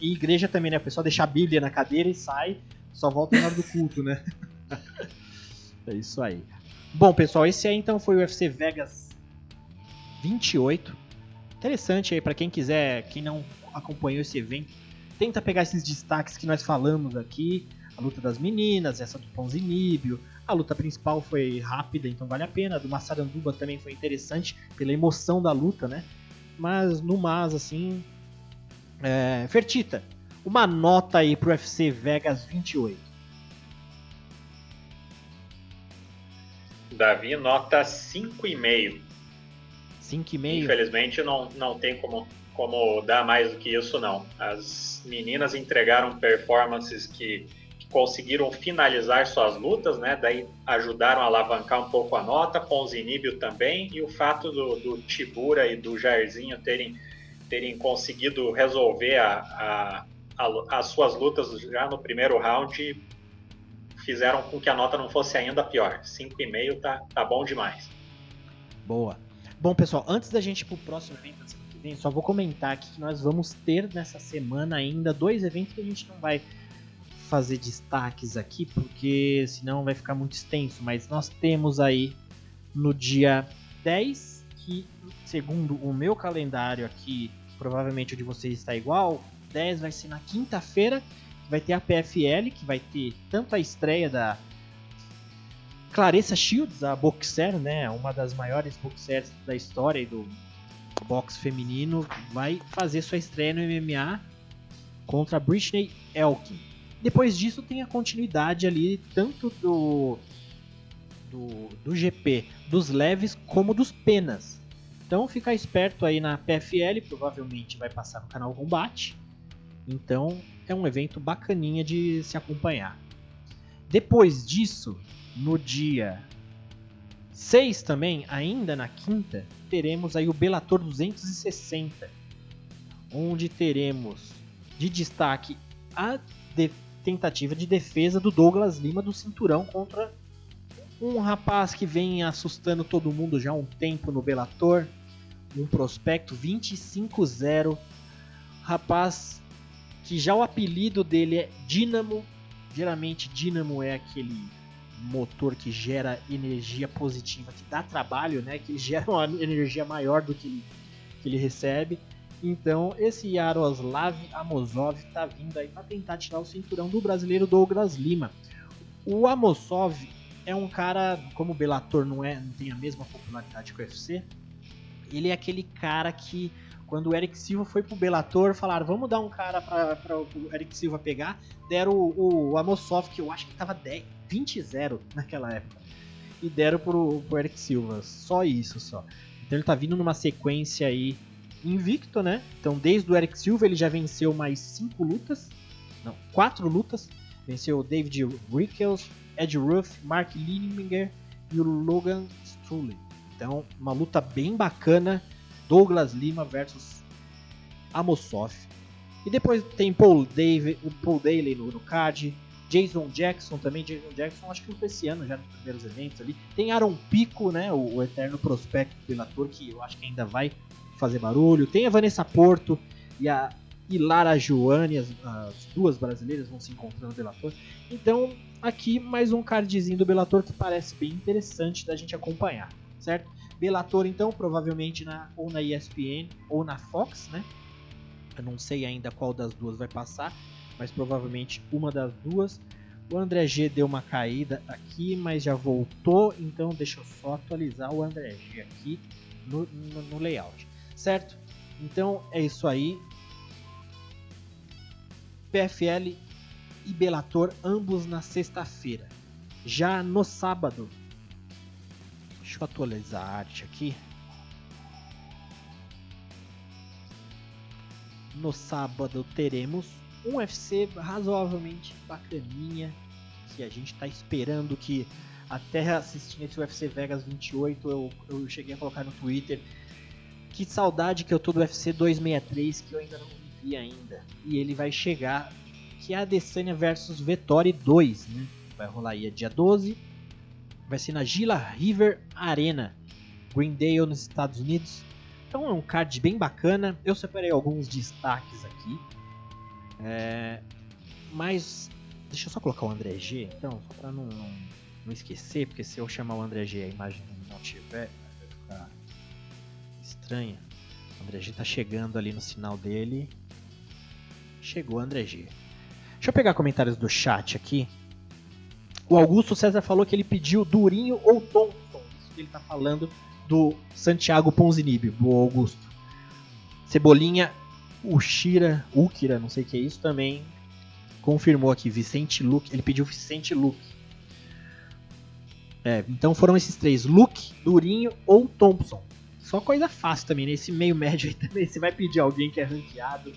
E igreja também, né? O pessoal deixa a Bíblia na cadeira e sai, só volta na hora do culto, né? é isso aí. Bom, pessoal, esse aí então foi o UFC Vegas 28. Interessante aí para quem quiser, quem não acompanhou esse evento, tenta pegar esses destaques que nós falamos aqui a luta das meninas, essa do Ponzinibio. A luta principal foi rápida, então vale a pena. A do Massaranduba também foi interessante pela emoção da luta, né? Mas no mais, assim. É... Fertita, uma nota aí pro UFC Vegas 28. Davi, nota 5,5. 5,5? Infelizmente não, não tem como, como dar mais do que isso, não. As meninas entregaram performances que conseguiram finalizar suas lutas, né? Daí ajudaram a alavancar um pouco a nota, Ponzinibio também, e o fato do, do Tibura e do Jairzinho terem, terem conseguido resolver a, a, a, as suas lutas já no primeiro round fizeram com que a nota não fosse ainda pior. 5,5 tá, tá bom demais. Boa. Bom, pessoal, antes da gente ir pro próximo evento que vem, só vou comentar aqui que nós vamos ter nessa semana ainda dois eventos que a gente não vai fazer destaques aqui, porque senão vai ficar muito extenso, mas nós temos aí no dia 10, que segundo o meu calendário aqui, provavelmente o de vocês está igual, 10 vai ser na quinta-feira, vai ter a PFL, que vai ter tanto a estreia da Clarissa Shields, a boxer, né, uma das maiores boxers da história do boxe feminino, vai fazer sua estreia no MMA contra Britney Elkin. Depois disso tem a continuidade ali, tanto do, do, do GP dos leves como dos penas. Então ficar esperto aí na PFL, provavelmente vai passar no canal Combate. Então é um evento bacaninha de se acompanhar. Depois disso, no dia 6 também, ainda na quinta, teremos aí o Bellator 260, onde teremos de destaque a tentativa de defesa do Douglas Lima do cinturão contra um rapaz que vem assustando todo mundo já há um tempo no Bellator, um prospecto 25-0, rapaz que já o apelido dele é Dínamo, geralmente Dínamo é aquele motor que gera energia positiva, que dá trabalho, né, que gera uma energia maior do que ele, que ele recebe. Então, esse Yaroslav Amosov está vindo aí para tentar tirar o cinturão do brasileiro Douglas Lima. O Amosov é um cara, como o Bellator não, é, não tem a mesma popularidade que o UFC, ele é aquele cara que, quando o Eric Silva foi pro Bellator, falaram, vamos dar um cara para o Eric Silva pegar, deram o, o Amosov, que eu acho que estava 20-0 naquela época. e deram pro, pro Eric Silva. Só isso, só. Então ele tá vindo numa sequência aí invicto, né? Então desde o Eric Silva ele já venceu mais cinco lutas. Não, quatro lutas. Venceu o David Rickles, Ed Ruff, Mark Lineker e o Logan Struley. Então, uma luta bem bacana. Douglas Lima versus Amosov. E depois tem Paul, Dave, Paul Daly no, no card. Jason Jackson também. Jason Jackson, acho que foi esse ano já nos primeiros eventos ali. Tem Aaron Pico, né? O, o eterno prospecto Bellator, que eu acho que ainda vai fazer barulho. Tem a Vanessa Porto e a e Lara Joane, as, as, duas brasileiras vão se encontrando no Bellator. Então, aqui mais um cardzinho do Bellator que parece bem interessante da gente acompanhar, certo? Bellator, então, provavelmente na, ou na ESPN ou na Fox, né? Eu não sei ainda qual das duas vai passar, mas provavelmente uma das duas. O André G deu uma caída aqui, mas já voltou, então deixa eu só atualizar o André G aqui no, no, no layout, certo? Então é isso aí. PFL e Bellator, ambos na sexta-feira. Já no sábado, deixa eu atualizar a arte aqui. No sábado teremos um UFC razoavelmente bacaninha que a gente está esperando que até assistindo esse UFC Vegas 28 eu, eu cheguei a colocar no Twitter que saudade que eu tô do UFC 263 que eu ainda não vi ainda. E ele vai chegar, que é a Adesanya versus Vettori 2, né? Vai rolar aí dia 12. Vai ser na Gila River Arena, Greendale, nos Estados Unidos. Então é um card bem bacana. Eu separei alguns destaques aqui. É... Mas deixa eu só colocar o André G, então, só para não, não, não, esquecer, porque se eu chamar o André G a imagem não tiver, estranha. O G tá chegando ali no sinal dele. Chegou André G. Deixa eu pegar comentários do chat aqui. O Augusto César falou que ele pediu Durinho ou Thompson. Isso que ele tá falando do Santiago Ponzinibbio, o Augusto. Cebolinha, Ushira, Ukira, não sei o que é isso, também confirmou aqui. Vicente Luke, ele pediu Vicente Luke. É, então foram esses três: Luke, Durinho ou Thompson. Só coisa fácil também, nesse meio médio aí também. Você vai pedir alguém que é ranqueado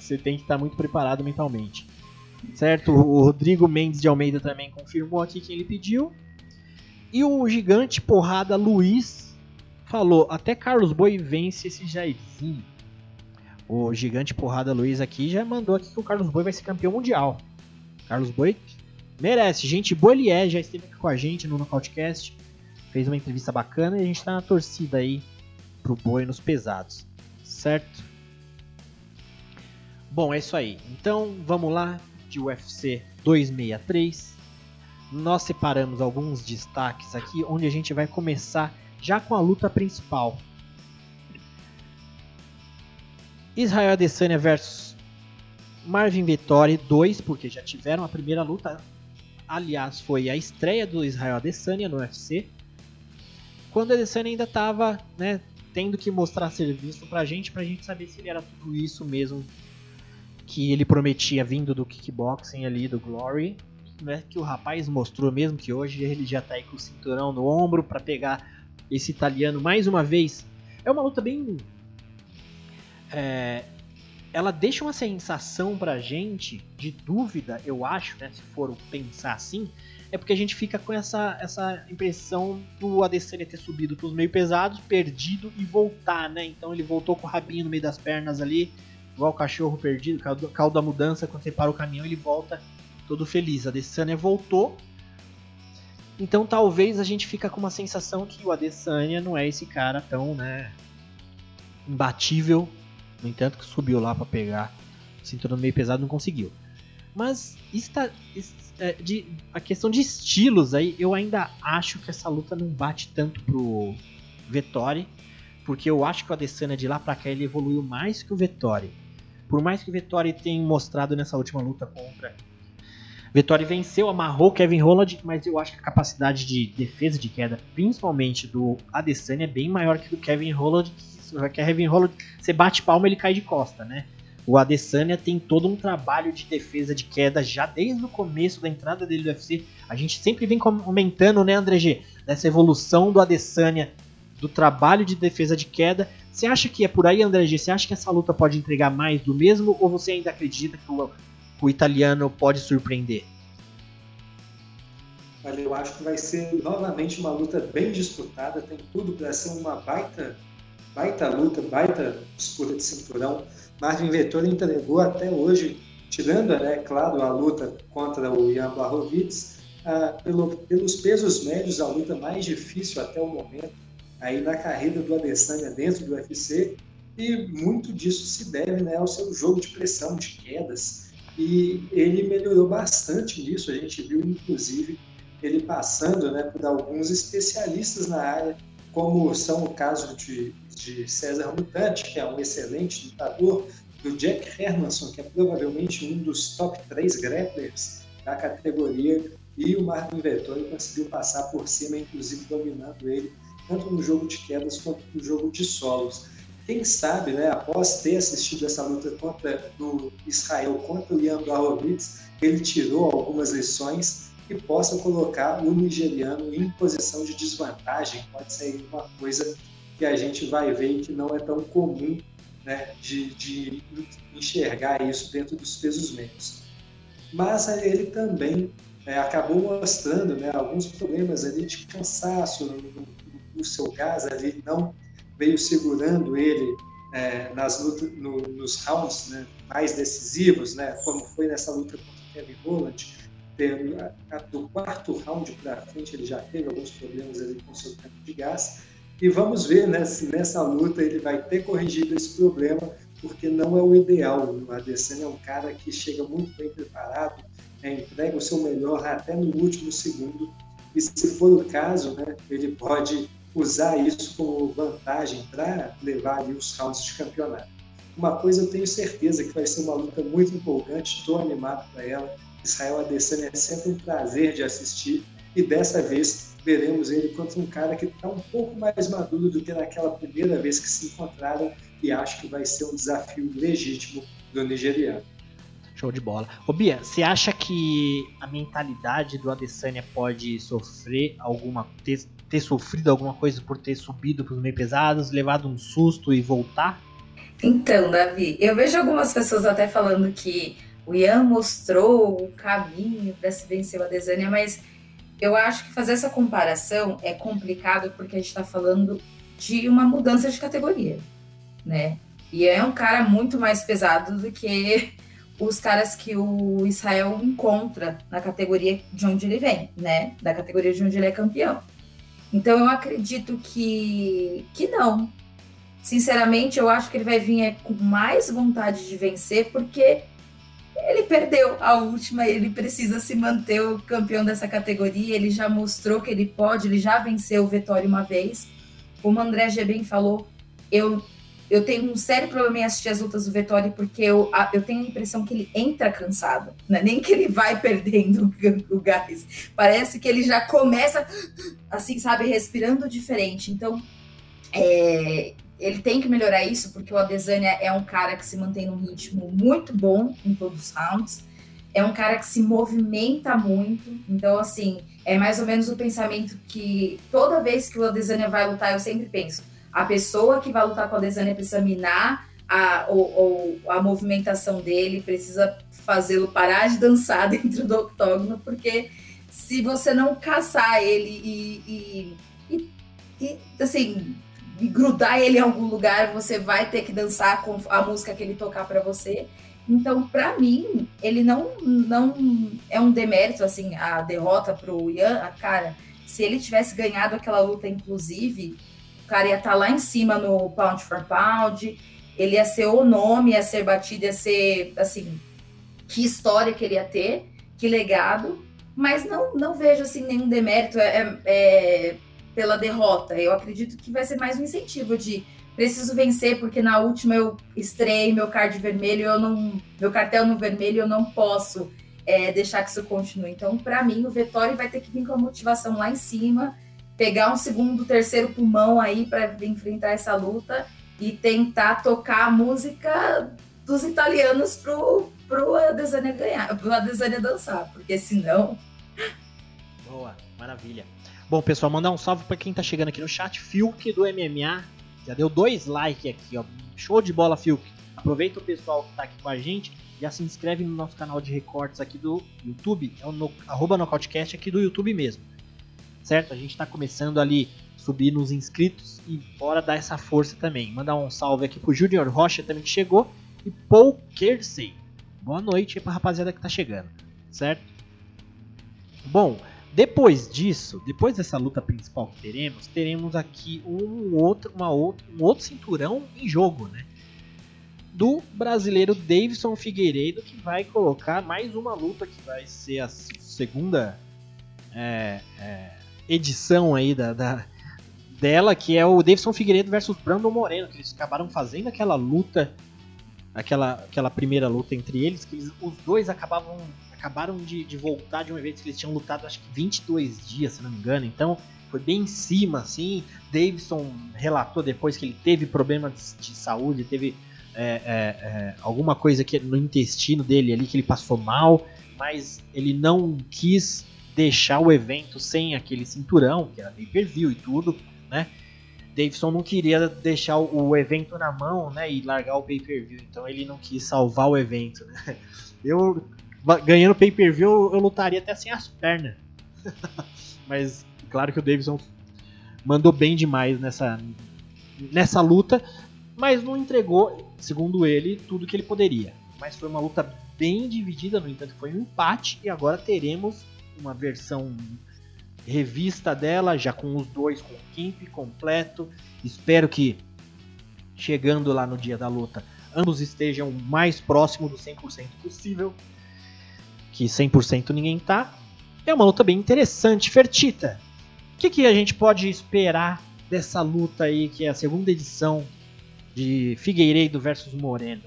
você tem que estar muito preparado mentalmente. Certo? O Rodrigo Mendes de Almeida também confirmou aqui quem ele pediu. E o gigante porrada Luiz falou: até Carlos Boi vence esse Jairzinho. O gigante porrada Luiz aqui já mandou aqui que o Carlos Boi vai ser campeão mundial. Carlos Boi merece. Gente boa ele é, já esteve aqui com a gente no Nocautecast. Fez uma entrevista bacana e a gente tá na torcida aí pro Boi nos pesados. Certo? Bom, é isso aí. Então vamos lá de UFC 263. Nós separamos alguns destaques aqui, onde a gente vai começar já com a luta principal. Israel Adesanya versus Marvin Vettori 2, porque já tiveram a primeira luta. Aliás, foi a estreia do Israel Adesanya no UFC. Quando Adesanya ainda estava né, tendo que mostrar serviço pra gente, pra gente saber se ele era tudo isso mesmo que ele prometia vindo do kickboxing ali, do Glory, né, que o rapaz mostrou mesmo que hoje ele já tá aí com o cinturão no ombro para pegar esse italiano mais uma vez. É uma luta bem. É, ela deixa uma sensação pra gente de dúvida, eu acho, né, se for pensar assim, é porque a gente fica com essa, essa impressão do Adesanya ter subido pros meio pesados, perdido e voltar, né? Então ele voltou com o rabinho no meio das pernas ali, igual o cachorro perdido, caldo, da mudança, quando você para o caminhão ele volta todo feliz. Adesanya voltou, então talvez a gente fica com uma sensação que o Adesanya não é esse cara tão, né, imbatível. No entanto, que subiu lá para pegar cinturão meio pesado não conseguiu. Mas está, é, de, a questão de estilos aí, eu ainda acho que essa luta não bate tanto pro Vettori, porque eu acho que o Adesanya de lá para cá ele evoluiu mais que o Vettori. Por mais que Vettori tenha mostrado nessa última luta contra. Vettori venceu, amarrou Kevin Holland, mas eu acho que a capacidade de defesa de queda, principalmente do Adesanya, é bem maior que do Kevin Holland. Que Kevin Holland, você bate palma ele cai de costa, né? O Adesanya tem todo um trabalho de defesa de queda já desde o começo da entrada dele no UFC. A gente sempre vem comentando, né, André G, dessa evolução do Adesanya, do trabalho de defesa de queda. Você acha que é por aí, André G? Você acha que essa luta pode entregar mais do mesmo ou você ainda acredita que o, o italiano pode surpreender? Olha, eu acho que vai ser novamente uma luta bem disputada, tem tudo para ser uma baita, baita luta, baita disputa de cinturão. Marvin Vettori entregou até hoje, tirando, né, claro, a luta contra o Ian Blachowicz, ah, pelo, pelos pesos médios, a luta mais difícil até o momento aí na carreira do Adesanya dentro do UFC, e muito disso se deve né, ao seu jogo de pressão, de quedas, e ele melhorou bastante nisso, a gente viu inclusive ele passando né, por alguns especialistas na área, como são o caso de, de César Mutante, que é um excelente lutador, do Jack Hermanson, que é provavelmente um dos top 3 grapplers da categoria, e o Marvin Vettori conseguiu passar por cima, inclusive dominando ele, tanto no jogo de quedas quanto no jogo de solos. Quem sabe, né, após ter assistido essa luta contra do Israel contra o Ian Blachowicz, ele tirou algumas lições que possa colocar o nigeriano em posição de desvantagem. Pode ser uma coisa que a gente vai ver que não é tão comum né, de, de enxergar isso dentro dos pesos médios. Mas ele também é, acabou mostrando né, alguns problemas ali de cansaço no, no, no, seu gás ali, não veio segurando ele é, nas lutas, no, nos rounds né, mais decisivos, né, como foi nessa luta contra o Kevin Holland, do quarto round para frente ele já teve alguns problemas ali com seu tempo de gás. E vamos ver né, se nessa luta ele vai ter corrigido esse problema, porque não é o ideal. O Adesanya é um cara que chega muito bem preparado, né, entrega o seu melhor até no último segundo. E se for o caso, né, ele pode usar isso como vantagem para levar ali os rounds de campeonato. Uma coisa eu tenho certeza que vai ser uma luta muito empolgante, estou animado para ela Israel Adesanya é sempre um prazer de assistir e dessa vez veremos ele contra um cara que está um pouco mais maduro do que naquela primeira vez que se encontraram e acho que vai ser um desafio legítimo do nigeriano. Show de bola. Ô Bia, você acha que a mentalidade do Adesanya pode sofrer alguma ter, ter sofrido alguma coisa por ter subido para os meio pesados, levado um susto e voltar? Então, Davi, eu vejo algumas pessoas até falando que o Ian mostrou o caminho para se vencer o Adesanya, mas eu acho que fazer essa comparação é complicado porque a gente está falando de uma mudança de categoria, né? E é um cara muito mais pesado do que os caras que o Israel encontra na categoria de onde ele vem, né? Da categoria de onde ele é campeão. Então eu acredito que que não. Sinceramente, eu acho que ele vai vir é, com mais vontade de vencer, porque ele perdeu a última, ele precisa se manter o campeão dessa categoria. Ele já mostrou que ele pode, ele já venceu o Vettori uma vez. Como o André Gebem falou, eu, eu tenho um sério problema em assistir as lutas do Vettori, porque eu, eu tenho a impressão que ele entra cansado, né? nem que ele vai perdendo o gás. Parece que ele já começa, assim, sabe, respirando diferente. Então, é, ele tem que melhorar isso, porque o Adesanya é um cara que se mantém num ritmo muito bom em todos os rounds. É um cara que se movimenta muito. Então, assim, é mais ou menos o pensamento que toda vez que o Adesanya vai lutar, eu sempre penso: a pessoa que vai lutar com o Adesanya precisa minar a, ou, ou a movimentação dele, precisa fazê-lo parar de dançar dentro do octógono, porque se você não caçar ele e, e, e, e assim e grudar ele em algum lugar, você vai ter que dançar com a música que ele tocar para você. Então, para mim, ele não não é um demérito assim a derrota pro Ian, a cara. Se ele tivesse ganhado aquela luta inclusive, o cara ia estar tá lá em cima no pound for pound, ele ia ser o nome, ia ser batido, ia ser assim, que história que ele ia ter, que legado, mas não não vejo assim nenhum demérito, é, é pela derrota. Eu acredito que vai ser mais um incentivo de preciso vencer porque na última eu estrei meu card vermelho, eu não, meu cartel no vermelho, eu não posso é, deixar que isso continue. Então, para mim, o Vettori vai ter que vir com a motivação lá em cima, pegar um segundo, terceiro pulmão aí para enfrentar essa luta e tentar tocar a música dos italianos pro, pro Adesanya ganhar, pro Adesanya dançar, porque senão. Boa, maravilha. Bom, pessoal, mandar um salve para quem tá chegando aqui no chat. Fiuk do MMA, já deu dois likes aqui, ó. Show de bola, Fiuk. Aproveita o pessoal que tá aqui com a gente, já se inscreve no nosso canal de recortes aqui do YouTube, é o no, arroba nocautecast aqui do YouTube mesmo. Certo? A gente tá começando ali subir nos inscritos e bora dar essa força também. Mandar um salve aqui pro Junior Rocha também que chegou e Paul Kersey. Boa noite aí pra rapaziada que tá chegando, certo? Bom, depois disso, depois dessa luta principal que teremos, teremos aqui um outro, uma outro, um outro cinturão em jogo, né? Do brasileiro Davidson Figueiredo, que vai colocar mais uma luta que vai ser a segunda é, é, edição aí da, da, dela, que é o Davidson Figueiredo versus Brandon Moreno, que eles acabaram fazendo aquela luta, aquela, aquela primeira luta entre eles, que eles, os dois acabavam acabaram de, de, voltar de um evento que eles tinham lutado acho que 22 dias, se não me engano, então foi bem em cima, assim. Davidson relatou depois que ele teve problema de, de saúde, teve é, é, é, alguma coisa que no intestino dele ali que ele passou mal, mas ele não quis deixar o evento sem aquele cinturão, que era pay-per-view e tudo, né? Davidson não queria deixar o evento na mão, né, e largar o pay-per-view, então ele não quis salvar o evento, né? Eu ganhando pay-per-view eu lutaria até sem as pernas. Mas claro que o Davidson mandou bem demais nessa nessa luta, mas não entregou, segundo ele, tudo que ele poderia. Mas foi uma luta bem dividida, no entanto, foi um empate e agora teremos uma versão revista dela, já com os dois com o Kimp completo. Espero que chegando lá no dia da luta, ambos estejam mais próximo do 100% possível. Que 100% ninguém tá. É uma luta bem interessante, Fertita. O que, que a gente pode esperar dessa luta aí, que é a segunda edição de Figueiredo versus Moreno?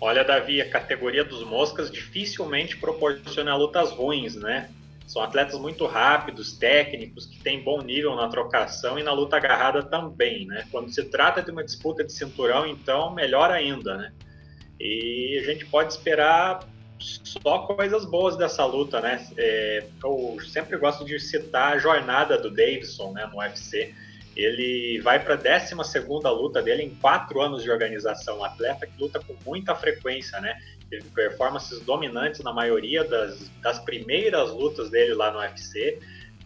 Olha, Davi, a categoria dos moscas dificilmente proporciona lutas ruins, né? São atletas muito rápidos, técnicos, que têm bom nível na trocação e na luta agarrada também, né? Quando se trata de uma disputa de cinturão, então, melhor ainda, né? E a gente pode esperar só coisas boas dessa luta, né? É, eu sempre gosto de citar a jornada do Davidson né, no UFC ele vai para a 12 luta dele em quatro anos de organização. Um atleta que luta com muita frequência, né? Teve performances dominantes na maioria das, das primeiras lutas dele lá no UFC.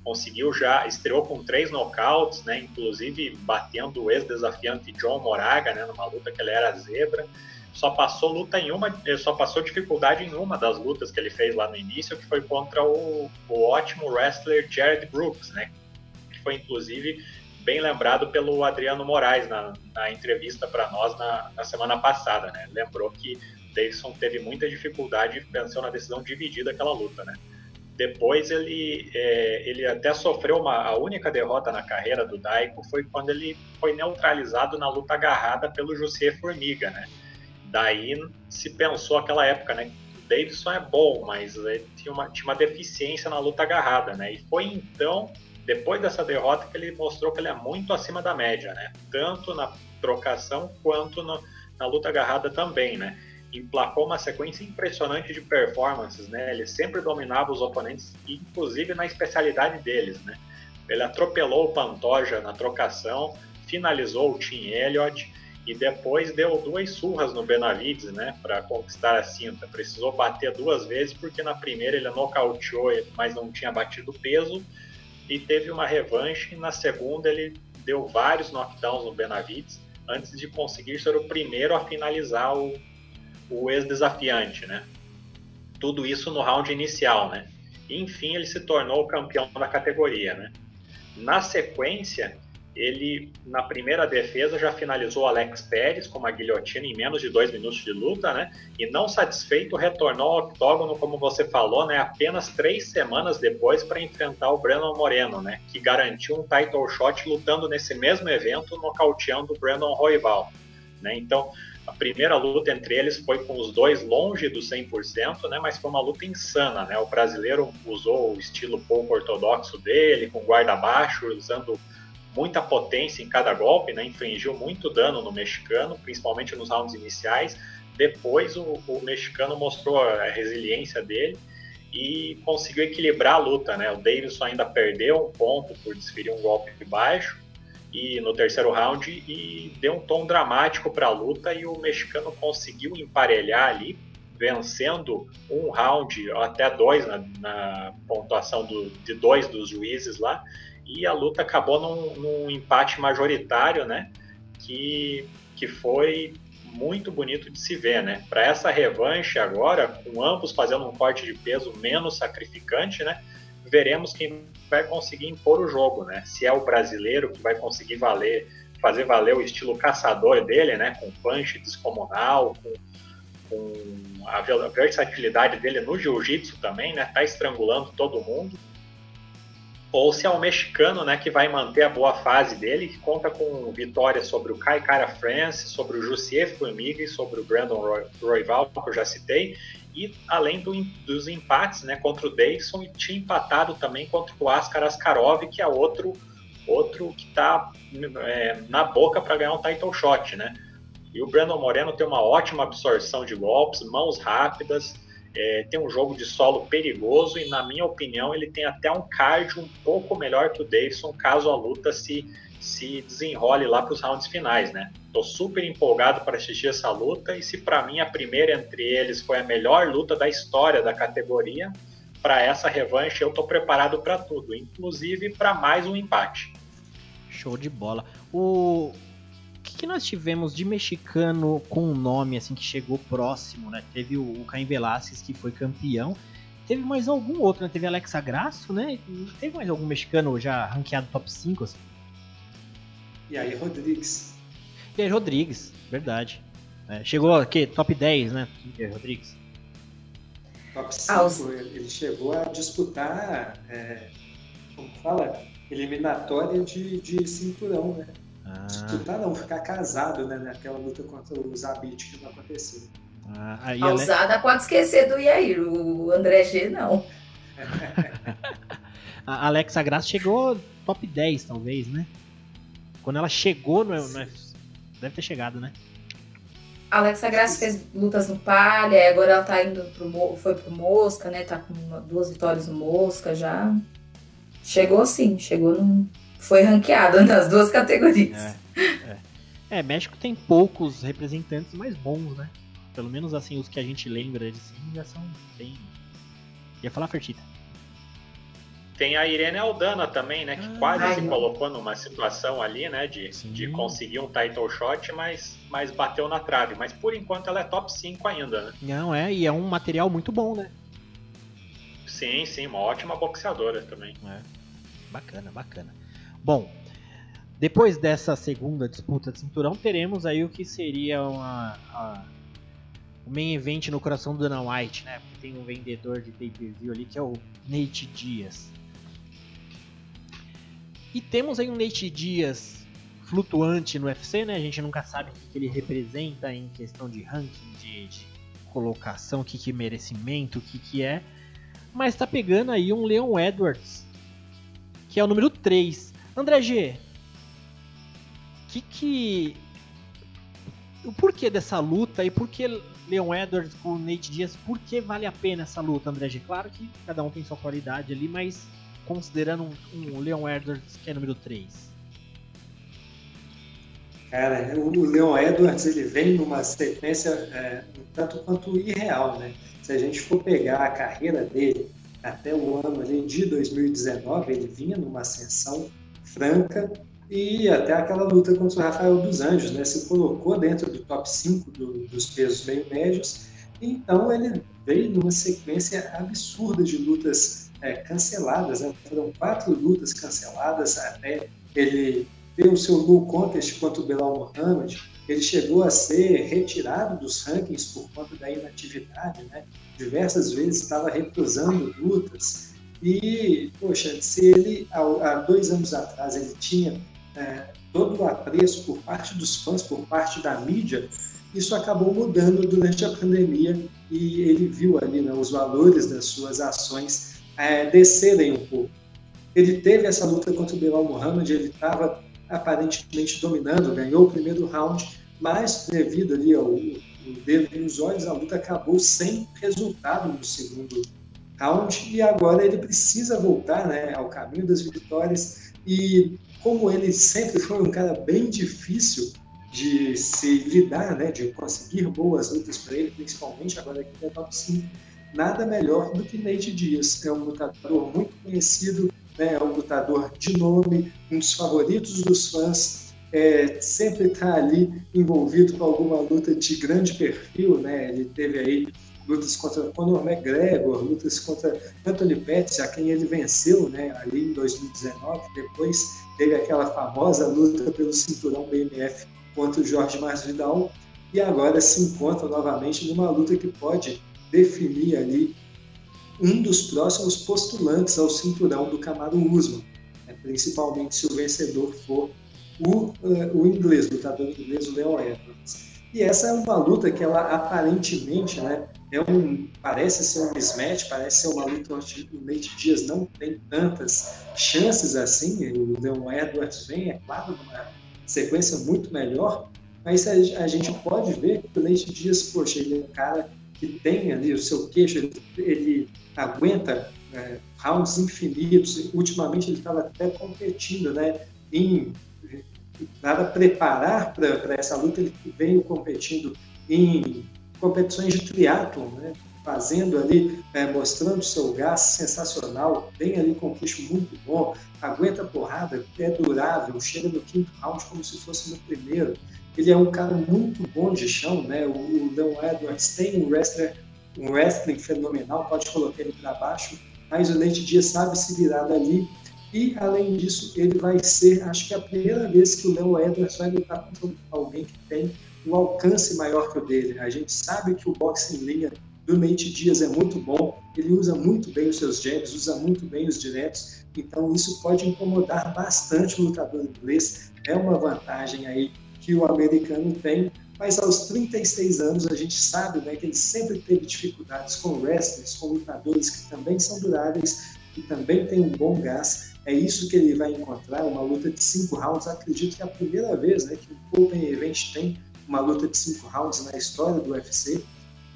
Conseguiu já, estreou com três nocautes, né? Inclusive batendo o ex-desafiante John Moraga, né? Numa luta que ele era zebra. Só passou luta em uma, só passou dificuldade em uma das lutas que ele fez lá no início, que foi contra o, o ótimo wrestler Jared Brooks, né? Que foi inclusive bem lembrado pelo Adriano Moraes na, na entrevista para nós na, na, semana passada, né? Lembrou que Davidson teve muita dificuldade e venceu na decisão dividida aquela luta, né? Depois ele, é, ele até sofreu uma, a única derrota na carreira do Daiko foi quando ele foi neutralizado na luta agarrada pelo José Formiga, né? Daí se pensou aquela época, né? Davidson é bom, mas ele tinha uma, tinha uma deficiência na luta agarrada, né? E foi então depois dessa derrota que ele mostrou que ele é muito acima da média, né? Tanto na trocação quanto no, na luta agarrada também, né? Emplacou uma sequência impressionante de performances, né? Ele sempre dominava os oponentes, inclusive na especialidade deles, né? Ele atropelou o Pantoja na trocação, finalizou o Tim Elliott e depois deu duas surras no Benavides, né, para conquistar a cinta. Precisou bater duas vezes porque na primeira ele nocauteou, mas não tinha batido peso e teve uma revanche. Na segunda, ele deu vários knockdowns no Benavides antes de conseguir ser o primeiro a finalizar o, o ex-desafiante, né? Tudo isso no round inicial, né? Enfim, ele se tornou o campeão da categoria, né? Na sequência, ele, na primeira defesa, já finalizou Alex Pérez com uma guilhotina em menos de dois minutos de luta, né? E não satisfeito, retornou ao octógono, como você falou, né? Apenas três semanas depois para enfrentar o Brandon Moreno, né? Que garantiu um title shot lutando nesse mesmo evento, nocauteando o Brandon Royval, né? Então, a primeira luta entre eles foi com os dois longe do 100%, né? Mas foi uma luta insana, né? O brasileiro usou o estilo pouco ortodoxo dele, com guarda baixo, usando muita potência em cada golpe, né? infligiu muito dano no mexicano, principalmente nos rounds iniciais. Depois o, o mexicano mostrou a resiliência dele e conseguiu equilibrar a luta. Né? O Davidson ainda perdeu um ponto por desferir um golpe baixo e no terceiro round e deu um tom dramático para a luta e o mexicano conseguiu emparelhar ali, vencendo um round até dois na, na pontuação do, de dois dos juízes lá e a luta acabou num, num empate majoritário, né? Que, que foi muito bonito de se ver, né? Para essa revanche agora, com ambos fazendo um corte de peso menos sacrificante, né? Veremos quem vai conseguir impor o jogo, né? Se é o brasileiro que vai conseguir valer, fazer valer o estilo caçador dele, né? Com punch descomunal, com, com a versatilidade dele no jiu-jitsu também, né? Tá estrangulando todo mundo ou se é o mexicano, né, que vai manter a boa fase dele, que conta com vitórias sobre o Kai Cara France, sobre o Jussier Formiga e sobre o Brandon Royval, que eu já citei, e além do, dos empates, né, contra o Davidson e tinha empatado também contra o Askar Askarov, que é outro outro que está é, na boca para ganhar um title shot, né? E o Brandon Moreno tem uma ótima absorção de golpes, mãos rápidas, é, tem um jogo de solo perigoso e, na minha opinião, ele tem até um card um pouco melhor que o Davidson caso a luta se, se desenrole lá para os rounds finais, né? Tô super empolgado para assistir essa luta e se para mim a primeira entre eles foi a melhor luta da história da categoria, para essa revanche eu tô preparado para tudo, inclusive para mais um empate. Show de bola. O, que, que nós tivemos de mexicano com um nome assim que chegou próximo, né? Teve o, o Caim Velasquez que foi campeão. Teve mais algum outro, né? Teve Alexa Grasso, né? Teve mais algum mexicano já ranqueado top 5, assim? E aí, Rodrigues. E aí, Rodrigues, verdade. É, chegou aqui, top 10, né? E aí, Rodrigues. Top 5, ah, ele chegou a disputar, é, como fala, eliminatória de, de cinturão, né? Ah. Disputar não, ficar casado, né? Naquela luta contra o Zabit que não aconteceu. Ah, a Ale... pode esquecer do Yair, o André G não. a Alexa Graça chegou top 10, talvez, né? Quando ela chegou no, no Deve ter chegado, né? A Alexa Graça fez lutas no Palha, agora ela tá indo pro, foi pro Mosca, né? Tá com duas vitórias no Mosca já. Chegou sim, chegou no, foi ranqueado nas duas categorias. É, é. é, México tem poucos representantes mais bons, né? Pelo menos assim, os que a gente lembra de sim já são bem. Ia falar Fertita. Tem a Irene Aldana também, né? Que ah, quase ai, se colocou numa situação ali, né? De, de conseguir um title shot, mas, mas bateu na trave. Mas por enquanto ela é top 5 ainda, né? Não, é, e é um material muito bom, né? Sim, sim, uma ótima boxeadora também. É. Bacana, bacana. Bom, depois dessa segunda disputa de cinturão, teremos aí o que seria uma, a, o main event no coração do Dana White, né? Porque tem um vendedor de pay-per-view ali que é o Nate Diaz. E temos aí um Nate Diaz flutuante no UFC, né? A gente nunca sabe o que, ele representa em questão de ranking, de, de colocação, o que, que merecimento, o que, que é. Mas tá pegando aí um Leon Edwards, que é o número 3 André G, que que o porquê dessa luta e por que Leon Edwards com o Nate Diaz, por que vale a pena essa luta, André G? Claro que cada um tem sua qualidade ali, mas considerando um, um Leon Edwards que é número 3. Cara, o Leon Edwards ele vem numa sequência é, um tanto quanto irreal, né? Se a gente for pegar a carreira dele até o ano ali de 2019, ele vinha numa ascensão franca e até aquela luta contra o Rafael dos Anjos, né? Se colocou dentro do top 5 do, dos pesos meio médios, então ele veio numa sequência absurda de lutas é, canceladas, né? Foram quatro lutas canceladas até ele ter o seu no contest contra o Belal Mohamed. Ele chegou a ser retirado dos rankings por conta da inatividade, né? Diversas vezes estava recusando lutas e, poxa, se ele, há, dois anos atrás, ele tinha é, todo o apreço por parte dos fãs, por parte da mídia, isso acabou mudando durante a pandemia e ele viu ali né, os valores das suas ações é, descerem um pouco. Ele teve essa luta contra o Bilal Muhammad, ele estava aparentemente dominando, ganhou o primeiro round, mas devido ali ao, ao dedo nos olhos, a luta acabou sem resultado no segundo round e agora ele precisa voltar né, ao caminho das vitórias e como ele sempre foi um cara bem difícil de se lidar, né, de conseguir boas lutas para ele, principalmente agora ele é top 5, nada melhor do que Nate Diaz. É um lutador muito conhecido, né, é um lutador de nome, um dos favoritos dos fãs, é, sempre está ali envolvido com alguma luta de grande perfil, né? Ele teve aí lutas contra Conor McGregor, lutas contra Anthony Pettis, a quem ele venceu, né, ali em 2019. Depois teve aquela famosa luta pelo cinturão BMF contra o Jorge Masvidal e agora se encontra novamente numa luta que pode definir ali um dos próximos postulantes ao cinturão do Camaro Usman, né? principalmente se o vencedor for o, uh, o inglês, lutador inglês, o Leon Edwards. E essa é uma luta que ela aparentemente, né, é um, parece ser um mismatch, parece ser uma luta onde o Nate Dias não tem tantas chances assim. O Leon Edwards vem, é claro, numa sequência muito melhor, mas a, a gente pode ver que o Nate Dias, poxa, ele é um cara que tem ali o seu queixo, ele, ele aguenta é, rounds infinitos. Ultimamente ele estava até competindo, né? Em, para preparar para essa luta, ele veio competindo em competições de triatlon, né? fazendo ali, é, mostrando seu gás sensacional, tem ali com muito bom, aguenta porrada, é durável, chega no quinto round como se fosse no primeiro. Ele é um cara muito bom de chão, né? O, Leon Edwards tem um wrestler, um wrestling fenomenal, pode colocar ele para baixo, mas o Nate Diaz sabe se virar dali. E, além disso, ele vai ser, acho que é a primeira vez que o Leon Edwards vai lutar contra alguém que tem um alcance maior que o dele. A gente sabe que o boxe em linha do Nate Dias é muito bom, ele usa muito bem os seus jabs, usa muito bem os diretos, então isso pode incomodar bastante o lutador inglês. É uma vantagem aí que o americano tem, mas aos 36 anos a gente sabe né, que ele sempre teve dificuldades com wrestlers, com lutadores que também são duráveis, que também têm um bom gás. É isso que ele vai encontrar, uma luta de cinco rounds. Acredito que é a primeira vez né, que o Open Event tem uma luta de cinco rounds na história do UFC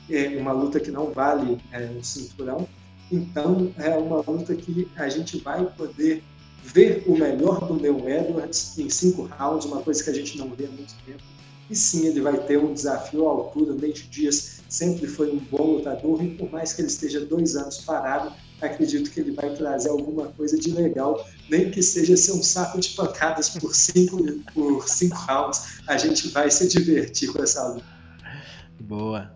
é uma luta que não vale é, um cinturão. Então, é uma luta que a gente vai poder ver o melhor do Leon Edwards em cinco rounds, uma coisa que a gente não vê há muito tempo. E sim, ele vai ter um desafio à altura. O Nate Dias sempre foi um bom lutador e por mais que ele esteja dois anos parado, acredito que ele vai trazer alguma coisa de legal, nem que seja ser um saco de pancadas por cinco, por cinco rounds. A gente vai se divertir com essa luta. Boa.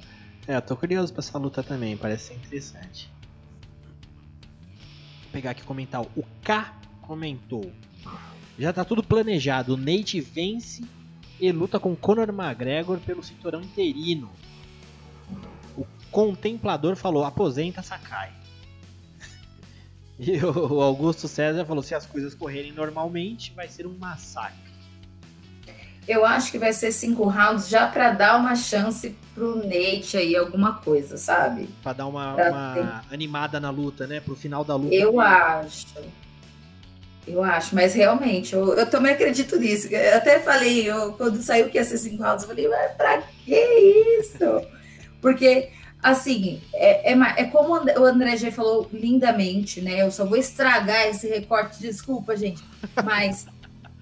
É, eu tô curioso pra essa luta também, parece ser interessante. Vou pegar aqui comentar. O K comentou. Já tá tudo planejado. O Nate vence e luta com Conor McGregor pelo cinturão interino. O contemplador falou: aposenta Sakai. E o Augusto César falou: se as coisas correrem normalmente, vai ser um massacre. Eu acho que vai ser cinco rounds já para dar uma chance pro Nate aí, alguma coisa, sabe? Para dar uma, uma animada na luta, né? Pro final da luta. Eu acho. Eu acho, mas realmente, eu, eu também acredito nisso. Eu até falei, eu, quando saiu que ia ser cinco rounds, eu falei, mas pra que isso? Porque, assim, é, é, é, como o André já falou lindamente, né? Eu só vou estragar esse recorte, desculpa, gente, mas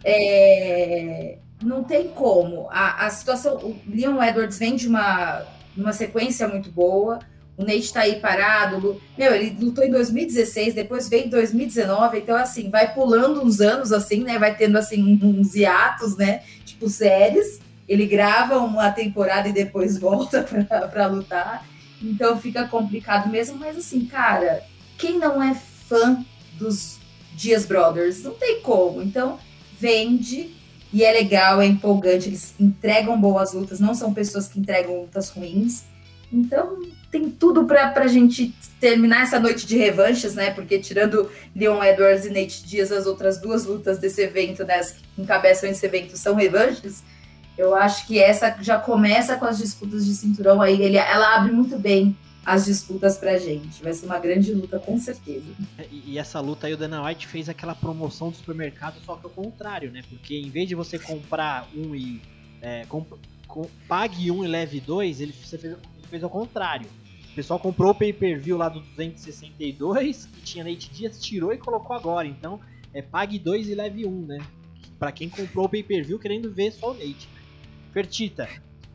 é, não tem como. A, a situação. O Leon Edwards vem de uma, uma sequência muito boa. O Nate está aí parado. Meu, ele lutou em 2016, depois veio em 2019. Então, assim, vai pulando uns anos, assim, né? Vai tendo, assim, uns hiatos, né? Tipo, séries. Ele grava uma temporada e depois volta para lutar. Então, fica complicado mesmo. Mas, assim, cara, quem não é fã dos Dias Brothers? Não tem como. Então, vende e é legal, é empolgante, eles entregam boas lutas, não são pessoas que entregam lutas ruins. Então, tem tudo para a gente terminar essa noite de revanches, né? Porque tirando Leon Edwards e Nate Diaz, as outras duas lutas desse evento, né, as que encabeçam esse evento, são revanches. Eu acho que essa já começa com as disputas de cinturão aí. Ele, ela abre muito bem as disputas pra gente. Vai ser uma grande luta, com certeza. É, e, e essa luta aí, o Dana White fez aquela promoção do supermercado, só que ao contrário, né? Porque em vez de você comprar um e. É, comp, com, pague um e leve dois, ele, fez, fez ao contrário. O pessoal comprou o pay-per-view lá do 262, que tinha Nate Dias, tirou e colocou agora. Então, é pague dois e leve um, né? Pra quem comprou o pay-per-view querendo ver só o Nate. Fertita,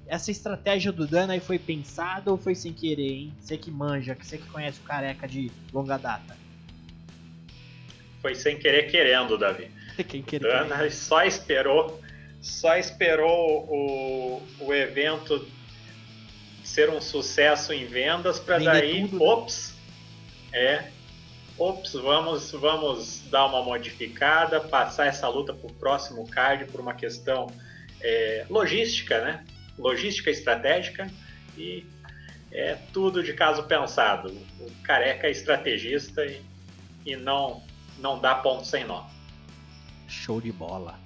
essa estratégia do Dana aí foi pensada ou foi sem querer, hein? Você que manja, você que conhece o careca de longa data. Foi sem querer querendo, Davi. Quem querer, Dana querer. só esperou, só esperou o, o evento ser um sucesso em vendas para daí, tudo, né? ops, né? é, ops, vamos, vamos dar uma modificada, passar essa luta para o próximo card por uma questão é, logística, né? logística estratégica e é tudo de caso pensado. O careca é estrategista e, e não, não dá ponto sem nó. Show de bola.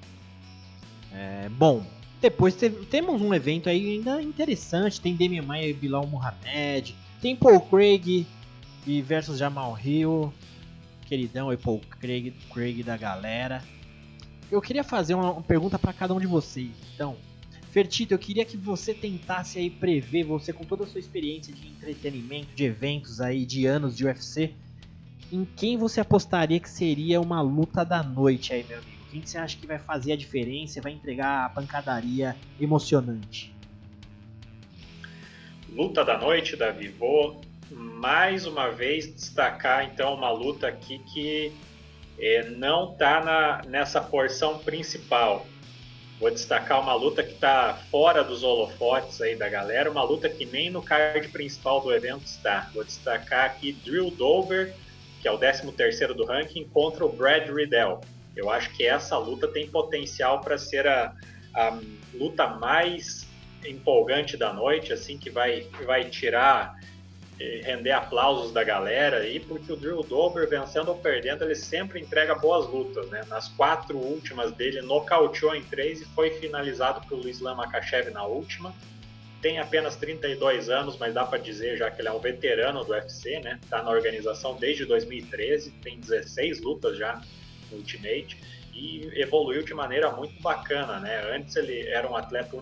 É, bom, depois te, temos um evento aí ainda interessante. Tem Damian Maia e Bilal Muhammad. Tem Paul Craig e versus Jamal Hill. Queridão e Paul Craig, Craig da galera. Eu queria fazer uma, pergunta para cada um de vocês. Então, Fertito, eu queria que você tentasse aí prever, você com toda a sua experiência de entretenimento, de eventos aí, de anos de UFC, em quem você apostaria que seria uma luta da noite aí, meu amigo? Quem você acha que vai fazer a diferença, vai entregar a pancadaria emocionante? Luta da noite, Davi. Vou mais uma vez destacar então uma luta aqui que é, não está nessa porção principal. Vou destacar uma luta que está fora dos holofotes aí da galera, uma luta que nem no card principal do evento está. Vou destacar aqui Drew Dover, que é o 13º do ranking, contra o Brad Riddell. Eu acho que essa luta tem potencial para ser a, a, luta mais empolgante da noite, assim, que vai, vai tirar render aplausos da galera aí, porque o Drew Dober, vencendo ou perdendo, ele sempre entrega boas lutas, né? Nas quatro últimas dele, nocauteou em três e foi finalizado pelo Islam Makachev na última. Tem apenas 32 anos, mas dá para dizer já que ele é um veterano do UFC, né? Tá na organização desde 2013, tem 16 lutas já no Ultimate e evoluiu de maneira muito bacana, né? Antes ele era um atleta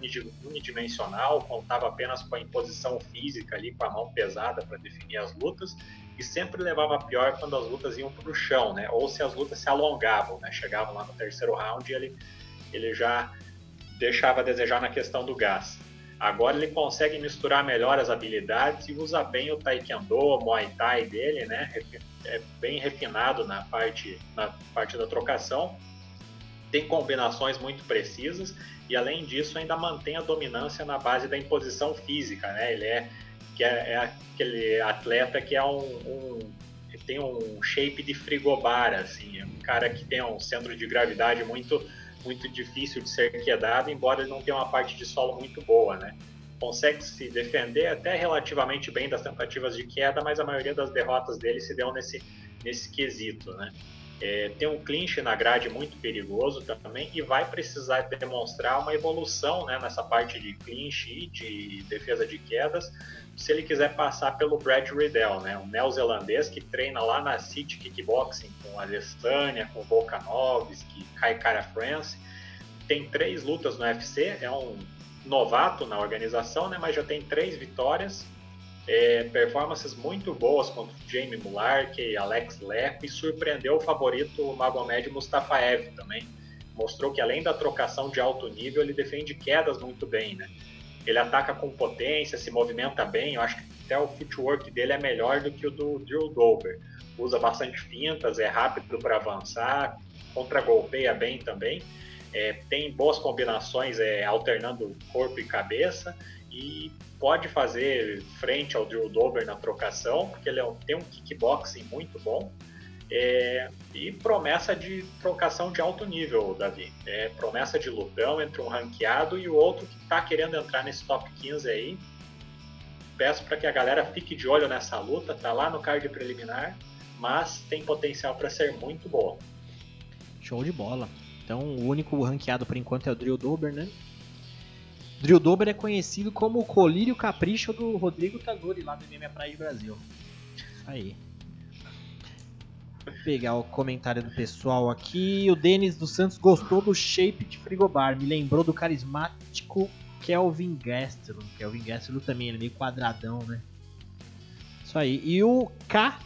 unidimensional, contava apenas com a imposição física ali, com a mão pesada para definir as lutas, e sempre levava pior quando as lutas iam para o chão, né? Ou se as lutas se alongavam, né? Chegavam lá no terceiro round e ele, ele já deixava a desejar na questão do gás. Agora ele consegue misturar melhor as habilidades e usa bem o taekwondo, o muay thai dele, né? É bem refinado na parte, na parte da trocação tem combinações muito precisas e além disso ainda mantém a dominância na base da imposição física, né? Ele é que é, é aquele atleta que é um, um tem um shape de frigobar, assim, é um cara que tem um centro de gravidade muito muito difícil de ser quedado, embora ele não tenha uma parte de solo muito boa, né? Consegue se defender até relativamente bem das tentativas de queda, mas a maioria das derrotas dele se deu nesse nesse quesito, né? É, tem um clinch na grade muito perigoso também e vai precisar demonstrar uma evolução né, nessa parte de clinch e de defesa de quedas se ele quiser passar pelo Brad Riddell, né, um neozelandês que treina lá na City Kickboxing com a Adesanya, com Volkanovski, Kai Kara France. Tem três lutas no UFC, é um novato na organização, né, mas já tem três vitórias é, performances muito boas contra Jamie Mularkey, Alex Leco e surpreendeu o favorito Magomed Mustafaev também. Mostrou que além da trocação de alto nível, ele defende quedas muito bem, né? Ele ataca com potência, se movimenta bem, eu acho que até o footwork dele é melhor do que o do Drew Dober. Usa bastante fintas, é rápido para avançar, contra-golpeia bem também. É, tem boas combinações é, alternando corpo e cabeça e pode fazer frente ao Drew Dober na trocação, porque ele é tem um kickboxing muito bom. É, e promessa de trocação de alto nível, Davi. É, promessa de lutão entre um ranqueado e o outro que está querendo entrar nesse top 15 aí. Peço para que a galera fique de olho nessa luta, tá lá no card preliminar, mas tem potencial para ser muito boa. Show de bola. Então o único ranqueado por enquanto é o Drew Dober, né? Drill Dober é conhecido como o colírio capricho do Rodrigo Tanuri lá do MMA Praia de Brasil. Aí. Vou pegar o comentário do pessoal aqui. O Denis dos Santos gostou do shape de frigobar. Me lembrou do carismático Kelvin Gastelum. Kelvin Gastelum também, ele é meio quadradão, né? Isso aí. E o K,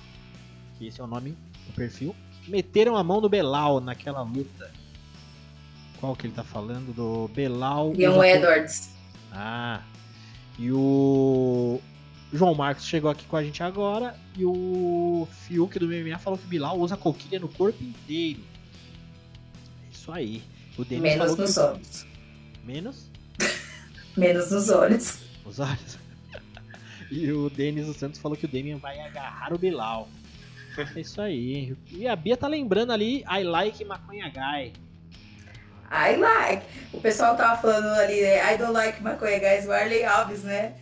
que esse é o nome do perfil, meteram a mão no Belal naquela luta. Qual que ele tá falando? Do Belal. Leon Edwards. Ah. E o João Marcos chegou aqui com a gente agora. E o Fiuk do MMA falou que Bilal usa coquilha no corpo inteiro. É isso aí. O Denis Menos nos que... olhos. Menos? Menos nos olhos. Os olhos. e o Denis dos Santos falou que o Demian vai agarrar o Bilal. É isso aí. E a Bia tá lembrando ali I like maconha guy. I like. O pessoal tava falando ali, né? I don't like maconha guys, o Arley Alves, né?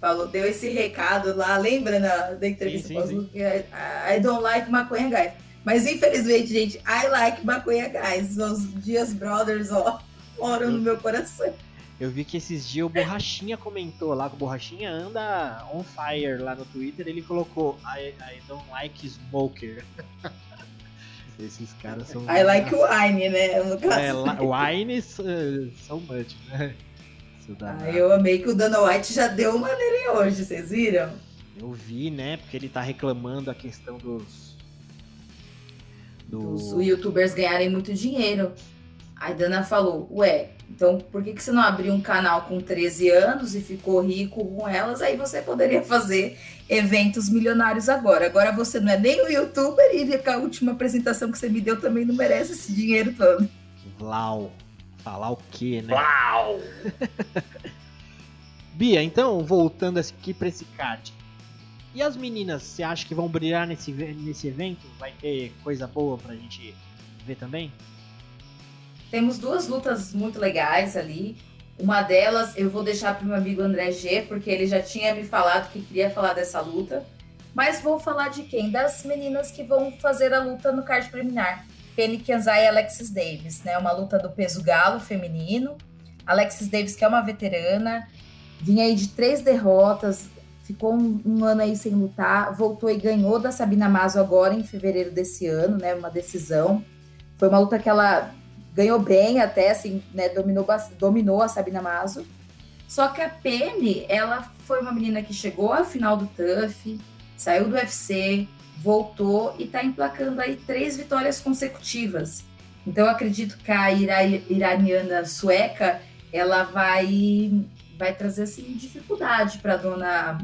Falou, deu esse recado lá, lembra na, da entrevista sim, sim, sim. I don't like maconha guys. Mas infelizmente, gente, I like maconha guys. Os Dias Brothers, ó, moram no meu coração. Eu vi que esses dias o Borrachinha comentou lá, que o Borrachinha anda on fire lá no Twitter, ele colocou I, I don't like smoker. Esses caras são. I like wine, né? No caso. É, wine uh, so much, né? Ah, eu amei que o Dana White já deu uma nele hoje, vocês viram? Eu vi, né? Porque ele tá reclamando a questão dos. Dos youtubers ganharem muito dinheiro. Aí Dana falou, ué, então por que, que você não abriu um canal com 13 anos e ficou rico com elas? Aí você poderia fazer eventos milionários agora. Agora você não é nem um youtuber e a última apresentação que você me deu também não merece esse dinheiro todo. Vlau. Falar o quê, né? Vlau! Bia, então, voltando aqui para esse card. E as meninas, você acha que vão brilhar nesse, nesse evento? Vai ter coisa boa pra gente ver também? Temos duas lutas muito legais ali. Uma delas eu vou deixar para o meu amigo André G, porque ele já tinha me falado que queria falar dessa luta. Mas vou falar de quem? Das meninas que vão fazer a luta no card preliminar. Penny Kianzai e Alexis Davis, né? Uma luta do peso galo feminino. Alexis Davis, que é uma veterana, vinha aí de três derrotas, ficou um, um, ano aí sem lutar, voltou e ganhou da Sabina Mazo agora em fevereiro desse ano, né? Uma decisão. Foi uma luta que ela ganhou bem até, assim, né, dominou, dominou a Sabina Mazo. Só que a Penny, ela foi uma menina que chegou à final do TUF, saiu do UFC, voltou e está emplacando aí três vitórias consecutivas. Então eu acredito que a ira iraniana sueca, ela vai vai trazer assim dificuldade para dona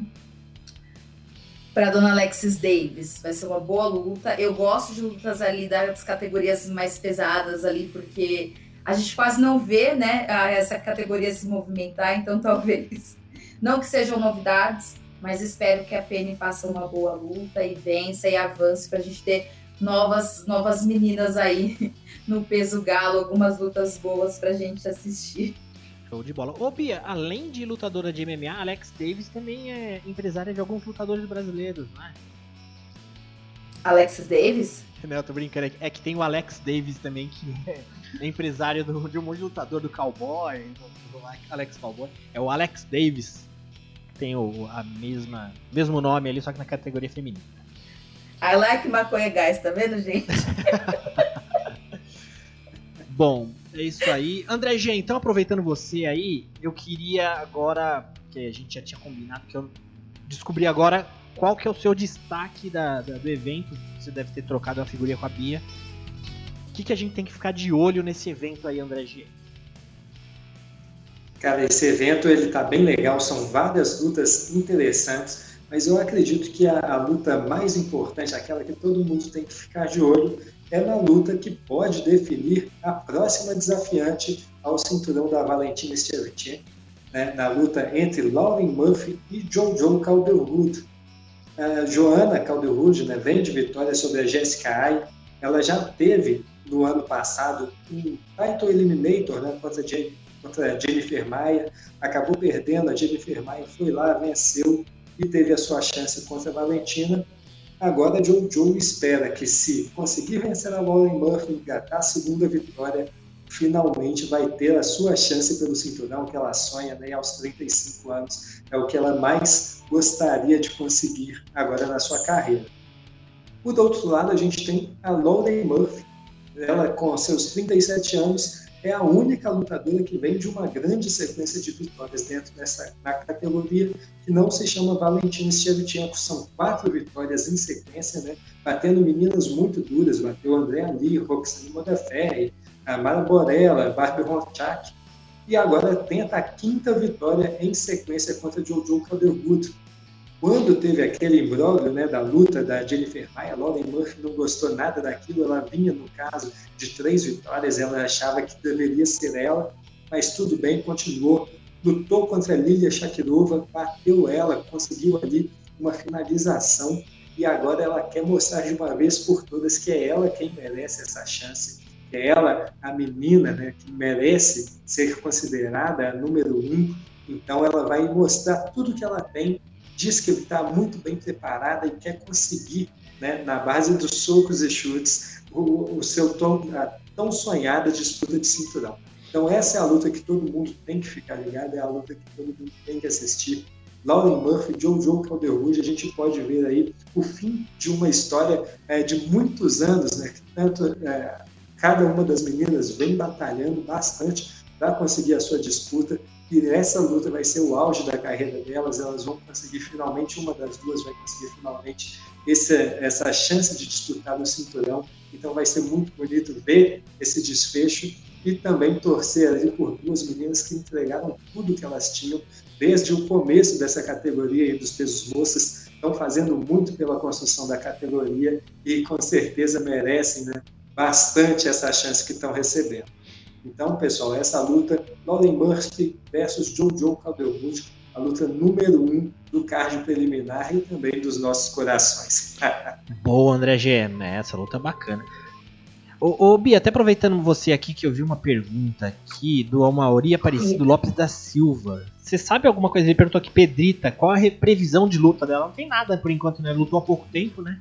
para dona Alexis Davis. Vai ser uma boa luta. Eu gosto de lutas ali das categorias mais pesadas ali, porque a gente quase não vê, né, essa categoria se movimentar, então talvez não que sejam novidades, mas espero que a Penny faça uma boa luta e vença e avance para a gente ter novas novas meninas aí no peso galo, algumas lutas boas para a gente assistir. Show de bola. Ô Bia, além de lutadora de MMA, Alex Davis também é empresária de alguns lutadores brasileiros, não é? Alexis Davis? Não, eu tô brincando. É que tem o Alex Davis também, que é empresário do, de um monte de lutador do Cowboy, do, do Alex Cowboy. É o Alex Davis. Tem o a mesma mesmo nome ali, só que na categoria feminina. I like maconha guys, tá vendo, gente? Bom, é isso aí. André G, então aproveitando você aí, eu queria agora, que a gente já tinha combinado, que eu descobri agora qual que é o seu destaque da, da, do evento. Você deve ter trocado uma figurinha com a Bia. O que, que a gente tem que ficar de olho nesse evento aí, André G? Cara, esse evento ele tá bem legal, são várias lutas interessantes, mas eu acredito que a, a luta mais importante, aquela que todo mundo tem que ficar de olho, é na luta que pode definir a próxima desafiante ao cinturão da Valentina Shevchenko, né, na luta entre Lauren Murphy e Jojo Calderwood. A Joana Calderwood né, vem de vitória sobre a Jessica Ai. Ela já teve no ano passado um title eliminator né, contra, contra a Jennifer Maia, acabou perdendo, a Jennifer Maia foi lá, venceu e teve a sua chance contra a Valentina Agora, Joe Joe espera que, se conseguir vencer a Lauren Murphy e engatar a segunda vitória, finalmente vai ter a sua chance pelo cinturão que ela sonha né, aos 35 anos. É o que ela mais gostaria de conseguir agora na sua carreira. Por outro lado, a gente tem a Lauren Murphy. Ela, com seus 37 anos, é a única lutadora que vem de uma grande sequência de vitórias dentro dessa na categoria que não se chama Valentina Shevchenko. São quatro vitórias em sequência, né? batendo meninas muito duras. Bateu André Ali, Roxane Modaferri, a Mara Borella, Barbie Ronchak. E agora tenta a quinta vitória em sequência contra Jojo Calderwood. Quando teve aquele imbróglio né, da luta da Jennifer Maia, Lauren Murphy não gostou nada daquilo, ela vinha no caso de três vitórias, ela achava que deveria ser ela, mas tudo bem, continuou, lutou contra a Lilia Shakirova, bateu ela, conseguiu ali uma finalização e agora ela quer mostrar de uma vez por todas que é ela quem merece essa chance, que é ela a menina né, que merece ser considerada a número um. Então ela vai mostrar tudo que ela tem diz que está muito bem preparada e quer conseguir, né, na base dos socos e chutes, o, o seu tão, tão sonhada disputa de cinturão. Então essa é a luta que todo mundo tem que ficar ligado, é a luta que todo mundo tem que assistir. Lauren Murphy, Jojo Calderwood, a gente pode ver aí o fim de uma história é, de muitos anos, né? Tanto é, cada uma das meninas vem batalhando bastante para conseguir a sua disputa e essa luta vai ser o auge da carreira delas, elas vão conseguir finalmente, uma das duas vai conseguir finalmente esse, essa chance de disputar o cinturão, então vai ser muito bonito ver esse desfecho e também torcer ali por duas meninas que entregaram tudo que elas tinham desde o começo dessa categoria e dos pesos moças, estão fazendo muito pela construção da categoria e com certeza merecem né, bastante essa chance que estão recebendo. Então, pessoal, essa luta, Lauren Murphy versus Jojo Calderwood, a luta número um do card preliminar e também dos nossos corações. Boa, André G. Né, essa luta é bacana. Ô, ô, Bia, até aproveitando você aqui que eu vi uma pergunta aqui do Amauri Aparecido Lopes da Silva. Você sabe alguma coisa? Ele perguntou aqui, Pedrita, qual a previsão de luta dela? Não tem nada por enquanto, né? Lutou há pouco tempo, né?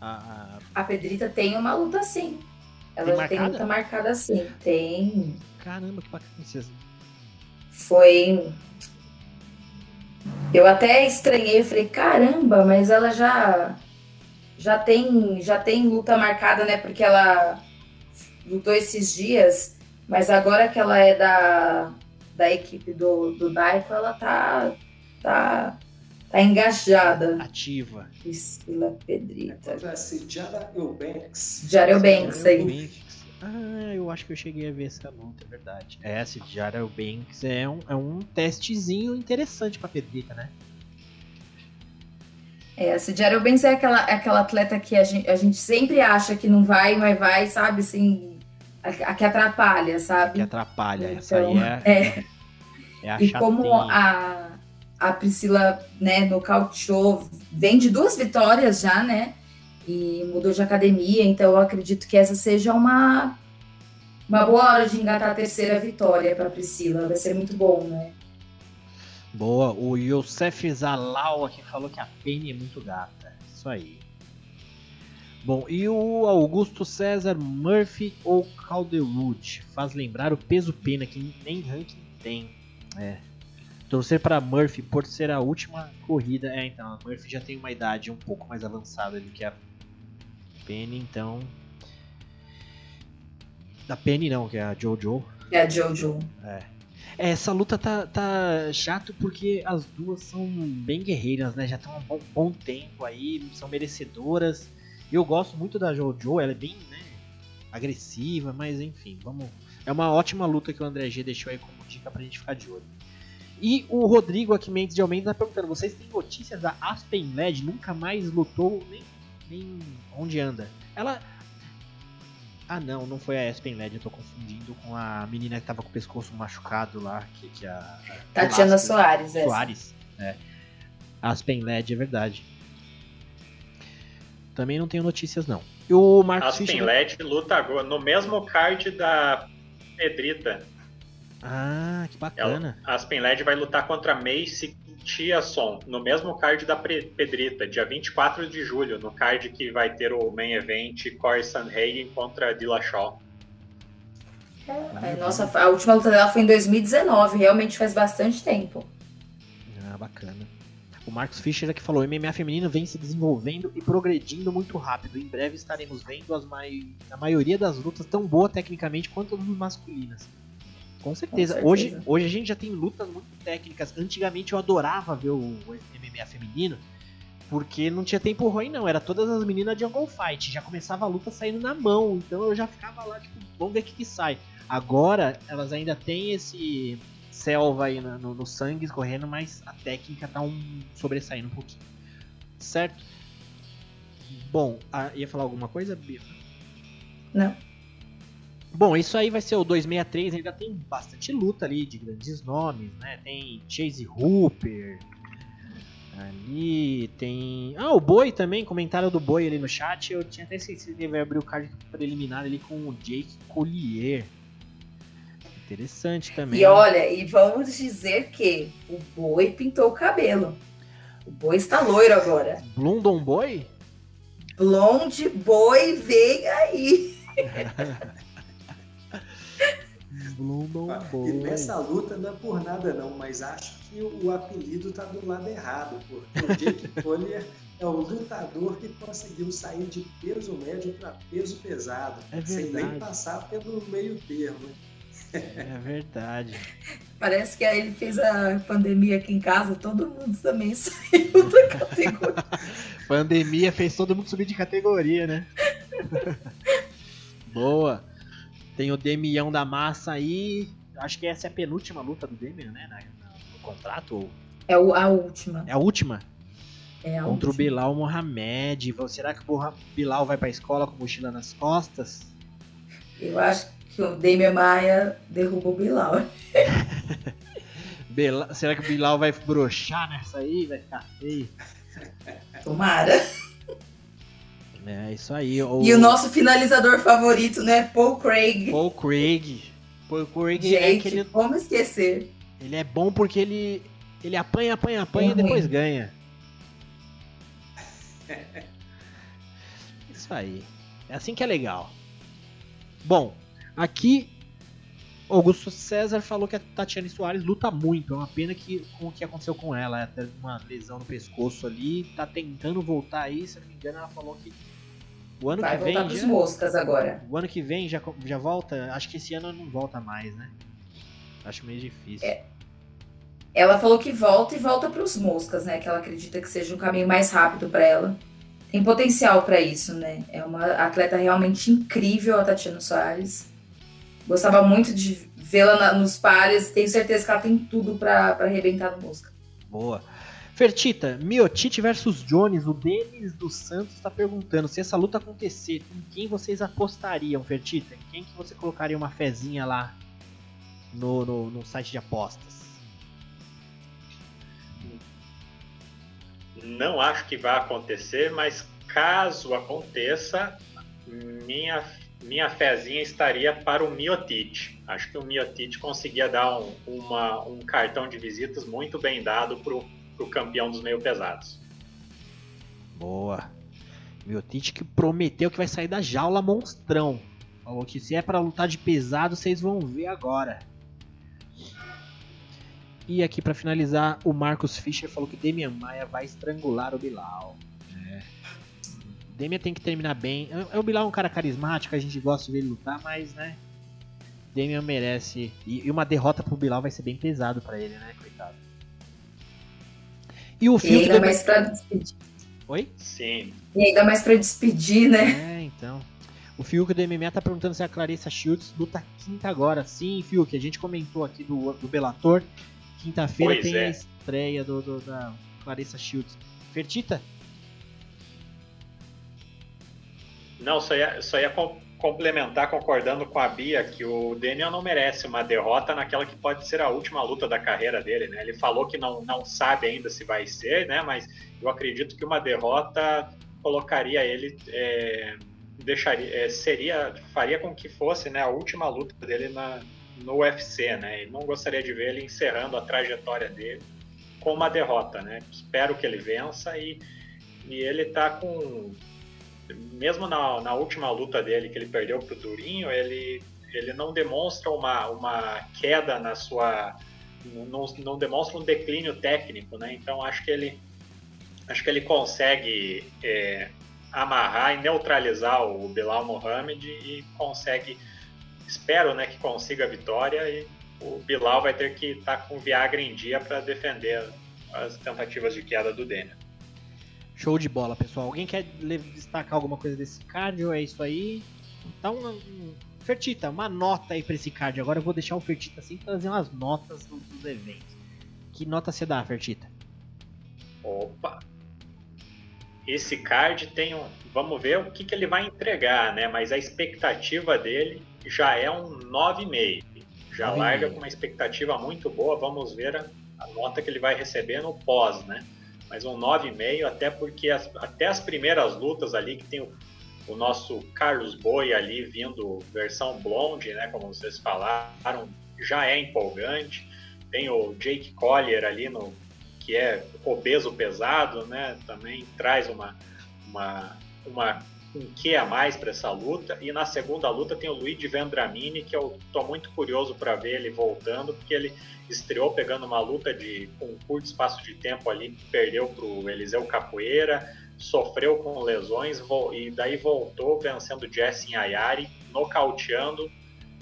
A, a Pedrita tem uma luta sim. Ela tem, tem luta marcada assim. Tem. Caramba, que bacana. Foi. Eu até estranhei, falei, caramba, mas ela já já tem já tem luta marcada, né? Porque ela lutou esses dias, mas agora que ela é da, da equipe do, do Daiko, ela tá tá tá engajada. Ativa. Priscila Pedrita. É Jara Eubanks. Jara Eubanks aí. Ah, eu acho que eu cheguei a ver essa luta, é verdade. É, essa Jara Eubanks é um, é um testezinho interessante pra Pedrita, né? É, a Cidiara Eubanks é aquela, é aquela atleta que a gente, a gente sempre acha que não vai, mas vai, sabe, assim, a, a que atrapalha, sabe? Que atrapalha, então, essa aí é, é, é a E como a, a Priscila, né, nocauteou, vem de duas vitórias já, né? E mudou de academia, então eu acredito que essa seja uma, uma boa hora de engatar a terceira vitória para Priscila. Vai ser muito bom, né? Boa, o Youssef Zalal aqui falou que a Penny é muito gata. Isso aí. Bom, e o Augusto César Murphy ou Calderwood? Faz lembrar o peso pena que nem ranking tem. É, Torcer para Murphy por ser a última corrida. É, então, a Murphy já tem uma idade um pouco mais avançada do que a Penny, então. Da Penny não, que é a Jojo. É a Jojo. É. é. Essa luta tá, tá chato porque as duas são bem guerreiras, né? Já estão há um bom, bom, tempo aí, são merecedoras. Eu gosto muito da Jojo, ela é bem né, agressiva, mas enfim, vamos. É uma ótima luta que o André G deixou aí como dica pra gente ficar de olho. E o Rodrigo aqui Mendes de Almeida tá perguntando: vocês têm notícias da Aspen Led? Nunca mais lutou nem, nem onde anda. Ela. Ah não, não foi a Aspen Led, eu tô confundindo com a menina que tava com o pescoço machucado lá, que, que a. Tatiana Soares, é. Soares, é. Aspen Led, é verdade. Também não tenho notícias não. E o Marcos Aspen Fischer... Led luta agora no mesmo card da Pedrita. Ah, que bacana. Ela, Aspen Led vai lutar contra Mace Tiason no mesmo card da Pedrita, dia 24 de julho, no card que vai ter o main event Corey Sanhagen contra Dillashaw. É, é, nossa, a última luta dela foi em 2019, realmente faz bastante tempo. Ah, bacana. O Marcos Fischer aqui falou: o MMA feminino vem se desenvolvendo e progredindo muito rápido. Em breve estaremos vendo as mai... a maioria das lutas tão boa tecnicamente quanto as masculinas. Com certeza. Com certeza. Hoje, hoje a gente já tem lutas muito técnicas. Antigamente eu adorava ver o MMA feminino porque não tinha tempo ruim, não. Era todas as meninas de Jungle Fight. Já começava a luta saindo na mão. Então eu já ficava lá, tipo, vamos ver o que, que sai. Agora elas ainda têm esse selva aí no, no, no sangue escorrendo, mas a técnica tá um sobressaindo um pouquinho. Certo? Bom, ah, ia falar alguma coisa, Bia? Não. Bom, isso aí vai ser o 263, ainda tem bastante luta ali de grandes nomes, né? Tem Chase Hooper, ali tem... Ah, o Boi também, comentário do Boi ali no chat, eu tinha até esquecido que ele vai abrir o card preliminar ali com o Jake Collier. Interessante também. E olha, e vamos dizer que o boi pintou o cabelo. O boi está loiro agora. Blondon Boy? Blonde Boi vem aí. Ah. E nessa luta não é por nada não, mas acho que o apelido tá do lado errado, porque o Jake Collier é o lutador que conseguiu sair de peso médio para peso pesado, é sem nem passar pelo meio termo. É verdade. Parece que aí ele fez a pandemia aqui em casa, todo mundo também saiu da categoria. pandemia fez todo mundo subir de categoria, né? Boa. Tem o Demião da Massa aí. Acho que essa é a penúltima luta do Demian, né? No contrato. É a última. É a última? É a Contra última. o Bilal Mohamed. Será que o Bilal vai pra escola com mochila nas costas? Eu acho que o Damian Maia derrubou o Bilal. Bela... Será que o Bilal vai brochar nessa aí? Vai ficar feio? Tomara. É, isso aí. O... E o nosso finalizador favorito, né? Paul Craig. Paul Craig. Paul Craig Gente, é aquele... como esquecer? Ele é bom porque ele, ele apanha, apanha, apanha é e depois ruim. ganha. Isso aí. É assim que é legal. Bom, Aqui, Augusto César falou que a Tatiane Soares luta muito. É uma pena que com o que aconteceu com ela. Ela teve uma lesão no pescoço ali. Tá tentando voltar aí. Se não me engano, ela falou que o ano Vai que vem. Vai voltar já, moscas agora. O ano que vem já, já volta. Acho que esse ano não volta mais, né? Acho meio difícil. É. Ela falou que volta e volta para os moscas, né? Que ela acredita que seja um caminho mais rápido para ela. Tem potencial para isso, né? É uma atleta realmente incrível, a Tatiana Soares. Gostava muito de vê-la nos pares. Tenho certeza que ela tem tudo para arrebentar no Mosca. Boa. Fertita, Miotite versus Jones, o Denis dos Santos está perguntando se essa luta acontecer, em quem vocês apostariam, Fertita? Em quem que você colocaria uma fezinha lá no, no, no site de apostas? Não acho que vai acontecer, mas caso aconteça, minha minha fezinha estaria para o Miotite. Acho que o Miotite conseguia dar um, uma, um cartão de visitas muito bem dado para o campeão dos meio pesados. Boa. Miotite que prometeu que vai sair da jaula monstrão. Falou que se é para lutar de pesado, vocês vão ver agora. E aqui para finalizar, o Marcos Fischer falou que Demian Maia vai estrangular o Bilal. Demian tem que terminar bem. O Bilal é um cara carismático, a gente gosta de ver ele lutar, mas, né? Demian merece. E, uma derrota pro Bilal vai ser bem pesado para ele, né? Coitado. E o Fiuk. E ainda mais pra despedir. Oi? Sim. E ainda mais pra despedir, né? É, então. O Fiuk do MMA tá perguntando se a Clarissa Schultz luta quinta agora. Sim, Fiuk, a gente comentou aqui do, do Bellator. Quinta-feira tem é. a estreia do, do, da Clarissa Schultz. Fertita, Não, só ia, só ia complementar, concordando com a Bia, que o Daniel não merece uma derrota naquela que pode ser a última luta da carreira dele, né? Ele falou que não, não sabe ainda se vai ser, né? Mas eu acredito que uma derrota colocaria ele, é, deixaria, é, seria, faria com que fosse, né, a última luta dele na, no UFC, né? E não gostaria de ver ele encerrando a trajetória dele com uma derrota, né? Espero que ele vença e, e ele tá com mesmo na, na última luta dele, que ele perdeu pro Durinho, ele ele não demonstra uma, uma queda na sua. Não, não demonstra um declínio técnico, né? Então acho que ele acho que ele consegue é, amarrar e neutralizar o Bilal Mohamed e consegue, espero, né, que consiga a vitória e o Bilal vai ter que estar tá com Viagra em dia para defender as tentativas de queda do Demian. Show de bola, pessoal. Alguém quer destacar alguma coisa desse card ou é isso aí? Então, um, Fertita, uma nota aí pra esse card. Agora eu vou deixar o Fertita assim trazer umas notas dos, dos eventos. Que nota você dá, Fertita? Opa! Esse card tem um. Vamos ver o que, que ele vai entregar, né? Mas a expectativa dele já é um 9,5. Já larga com uma expectativa muito boa. Vamos ver a, a nota que ele vai receber no pós, né? Mas um 9,5, até porque as, até as primeiras lutas ali, que tem o, o, nosso Carlos Boi ali vindo versão blonde, né, como vocês falaram, já é empolgante. Tem o Jake Collier ali, no, que é obeso pesado, né, também traz uma, uma, uma um que a mais para essa luta. E na segunda luta tem o Luigi Vendramini, que eu tô muito curioso para ver ele voltando, porque ele estreou pegando uma luta de com um curto espaço de tempo ali, perdeu para o Eliseu Capoeira, sofreu com lesões e daí voltou vencendo Jesse Ayari, nocauteando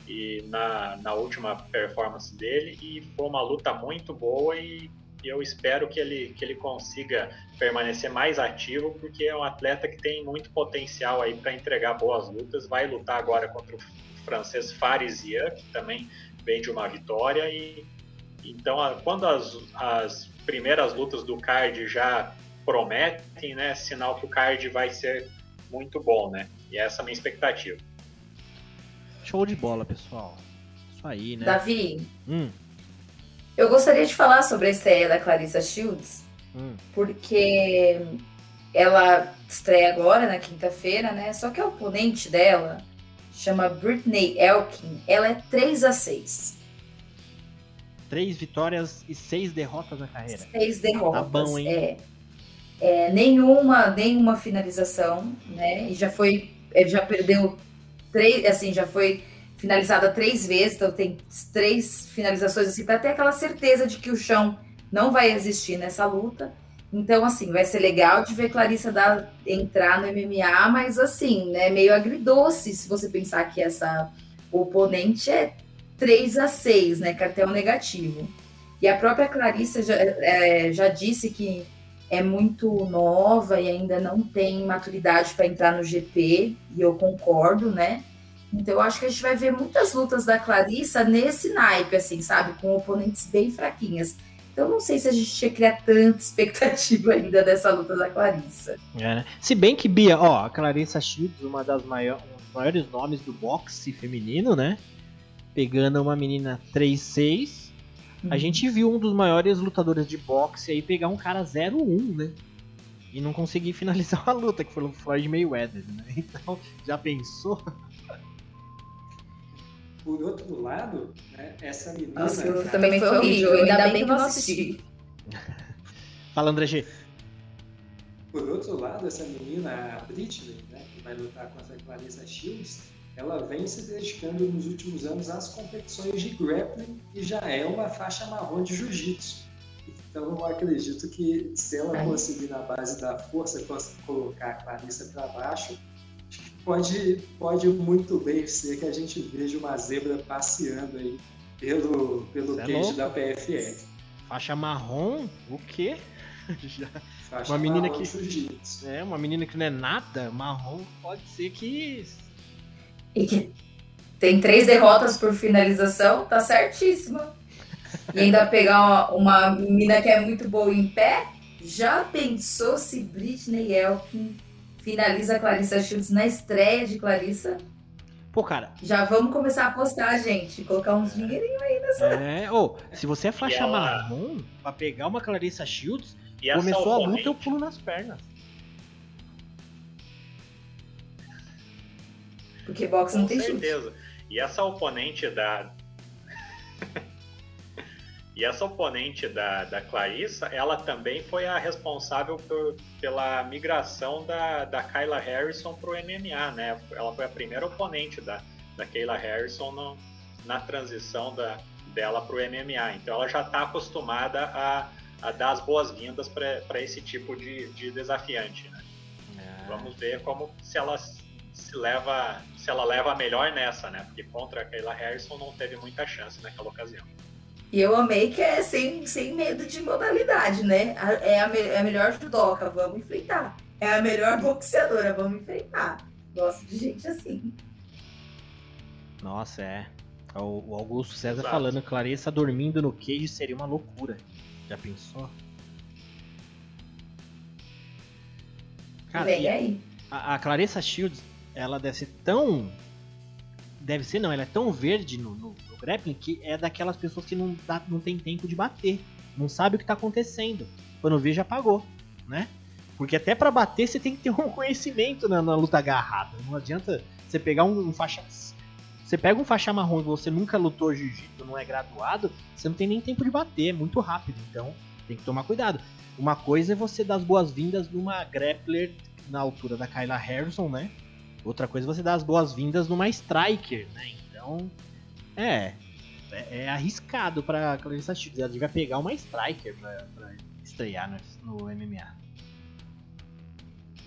e na, na última performance dele e foi uma luta muito boa e eu espero que ele, que ele consiga permanecer mais ativo, porque é um atleta que tem muito potencial aí para entregar boas lutas. Vai lutar agora contra o francês Faris Ian, que também vem de uma vitória. E então, quando as, as primeiras lutas do card já prometem, né, sinal que o card vai ser muito bom, né? E essa é a minha expectativa. Show de bola, pessoal. Isso aí, né? Davi, hum. Eu gostaria de falar sobre a estreia da Clarissa Shields, hum. porque ela estreia agora, na quinta-feira, né? Só que a oponente dela chama Britney Elkin, ela é 3 a 6 Três vitórias e seis derrotas na carreira. Seis derrotas. Tá bom, hein? É, é, nenhuma, nenhuma finalização, né? E já foi, é, já perdeu três, assim, já foi finalizada três vezes, então tem três finalizações assim para ter aquela certeza de que o chão não vai existir nessa luta. Então, assim, vai ser legal de ver Clarissa dar, entrar no MMA, mas assim, né, meio agridoce se você pensar que essa oponente é 3 a 6, né? Cartel negativo. E a própria Clarissa já, é, já disse que é muito nova e ainda não tem maturidade para entrar no GP, e eu concordo, né? Então eu acho que a gente vai ver muitas lutas da Clarissa nesse naipe, assim, sabe? Com oponentes bem fraquinhas. Então não sei se a gente tinha que criar tanta expectativa ainda dessa luta da Clarissa. É, né? Se bem que, Bia, ó, a Clarissa Shields, uma das maiores, um dos maiores nomes do boxe feminino, né? pegando uma menina 3-6. Uhum. A gente viu um dos maiores lutadores de boxe aí pegar um cara 0-1, né? E não conseguir finalizar uma luta, que foi o Floyd Mayweather, né? Então, já pensou? Por outro lado, né, essa menina. Nossa, cara, também foi horrível, ainda, ainda bem que eu não assisti. Fala, André G. Por outro lado, essa menina, a Britney, né, que vai lutar contra a Clarissa Shields, ela vem se dedicando nos últimos anos às competições de grappling e já é uma faixa marrom de jiu-jitsu. Então eu acredito que se ela conseguir na base da força colocar a Clarissa para baixo, pode, pode muito bem ser que a gente veja uma zebra passeando aí pelo, pelo é cage da PFF. Faixa marrom? O quê? Faixa uma menina que é uma menina que não é nada marrom pode ser que e que tem três derrotas por finalização, tá certíssima. E ainda pegar uma, uma mina que é muito boa em pé, já pensou se Britney Elkin finaliza a Clarissa Shields na estreia de Clarissa? Pô, cara. Já vamos começar a apostar, gente. Colocar uns dinheirinhos aí nessa. É, ou, oh, se você é faixa ela... marrom, pra pegar uma Clarissa Shields, começou a luta, eu pulo nas pernas. Porque boxe não tem certeza. Chute. E essa oponente da. e essa oponente da, da Clarissa, ela também foi a responsável por, pela migração da, da Kyla Harrison para o MMA, né? Ela foi a primeira oponente da, da Kayla Harrison no, na transição da, dela para o MMA. Então ela já está acostumada a, a, dar as boas-vindas para esse tipo de, de desafiante. Né? É. Vamos ver como se ela se leva se ela leva a melhor nessa, né? Porque contra a Kayla Harrison não teve muita chance naquela ocasião. E eu amei que é sem, sem medo de modalidade, né? É a, é a melhor judoca, vamos enfrentar. É a melhor boxeadora, vamos enfrentar. Gosto de gente assim. Nossa, é. O, Augusto César Exato. falando, Clarissa dormindo no queijo seria uma loucura. Já pensou? Cara, Vem aí. A, a Clarissa Shields, ela deve ser tão. Deve ser, não, ela é tão verde no, no, grappling que é daquelas pessoas que não, dá, não tem tempo de bater. Não sabe o que tá acontecendo. Quando vê, já apagou, né? Porque até para bater você tem que ter um conhecimento na, na luta agarrada. Não adianta você pegar um, um faixa você pega um faixa marrom e você nunca lutou jiu-jitsu, não é graduado, você não tem nem tempo de bater, é muito rápido. Então, tem que tomar cuidado. Uma coisa é você dar as boas-vindas numa grappler na altura da Kyla Harrison, né? Outra coisa é você dar as boas-vindas numa striker, né? Então, é. É, é arriscado pra Clarissa Shields. Ela devia pegar uma striker pra, pra estrear no, no MMA.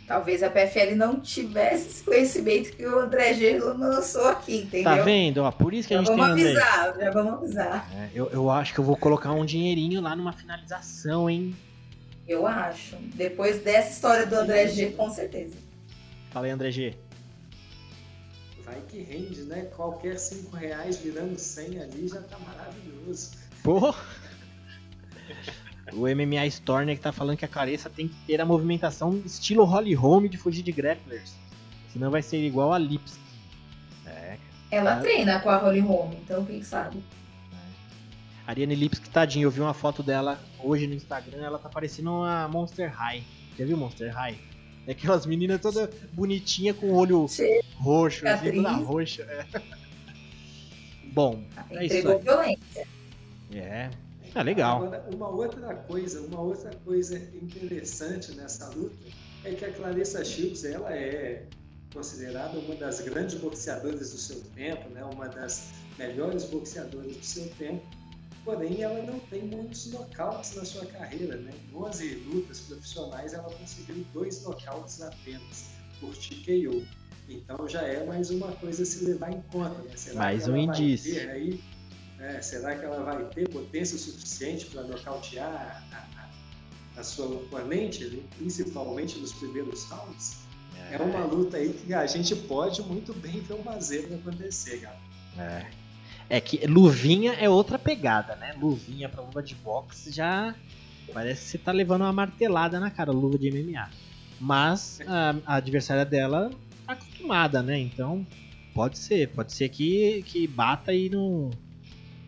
Talvez a PFL não tivesse esse conhecimento que o André Gelo lançou aqui, entendeu? Tá vendo? Ó, por isso que já a gente vamos tem avisar, Já vamos avisar. É, eu, eu acho que eu vou colocar um dinheirinho lá numa finalização, hein? Eu acho. Depois dessa história do André G, com certeza. Fala aí, André G. Vai que rende, né? Qualquer 5 reais virando 100 ali já tá maravilhoso. Porra! O MMA Storner que tá falando que a careça tem que ter a movimentação estilo Holly Holm de fugir de grapplers. Senão vai ser igual a Lips. É. Ela ah. treina com a Holly Holm, então quem sabe. É. Ariane Lipski, tadinha, eu vi uma foto dela hoje no Instagram, ela tá parecendo uma Monster High. Já viu Monster High? É aquelas meninas toda bonitinha com o olho Cheio. roxo, assim, toda roxa. É. Bom, é isso aí. violência. É, ah, legal. Agora, uma outra coisa, uma outra coisa interessante nessa luta é que a Clarissa Shields, ela é considerada uma das grandes boxeadoras do seu tempo, né? uma das melhores boxeadoras do seu tempo, porém ela não tem muitos nocautes na sua carreira. Né? Em 11 lutas profissionais ela conseguiu dois nocautes apenas por TKO. Então já é mais uma coisa a se levar em conta. Né? Será mais um indício. Aí é, será que ela vai ter potência suficiente para nocautear a, a, a, sua oponente, principalmente nos primeiros rounds? É. é. uma luta aí que a gente pode muito bem ver uma zebra acontecer, galera. É. É que luvinha é outra pegada, né? Luvinha para luva de boxe já parece que você tá levando uma martelada na cara, luva de MMA. Mas a, a adversária dela tá acostumada, né? Então pode ser, pode ser que, que bata e não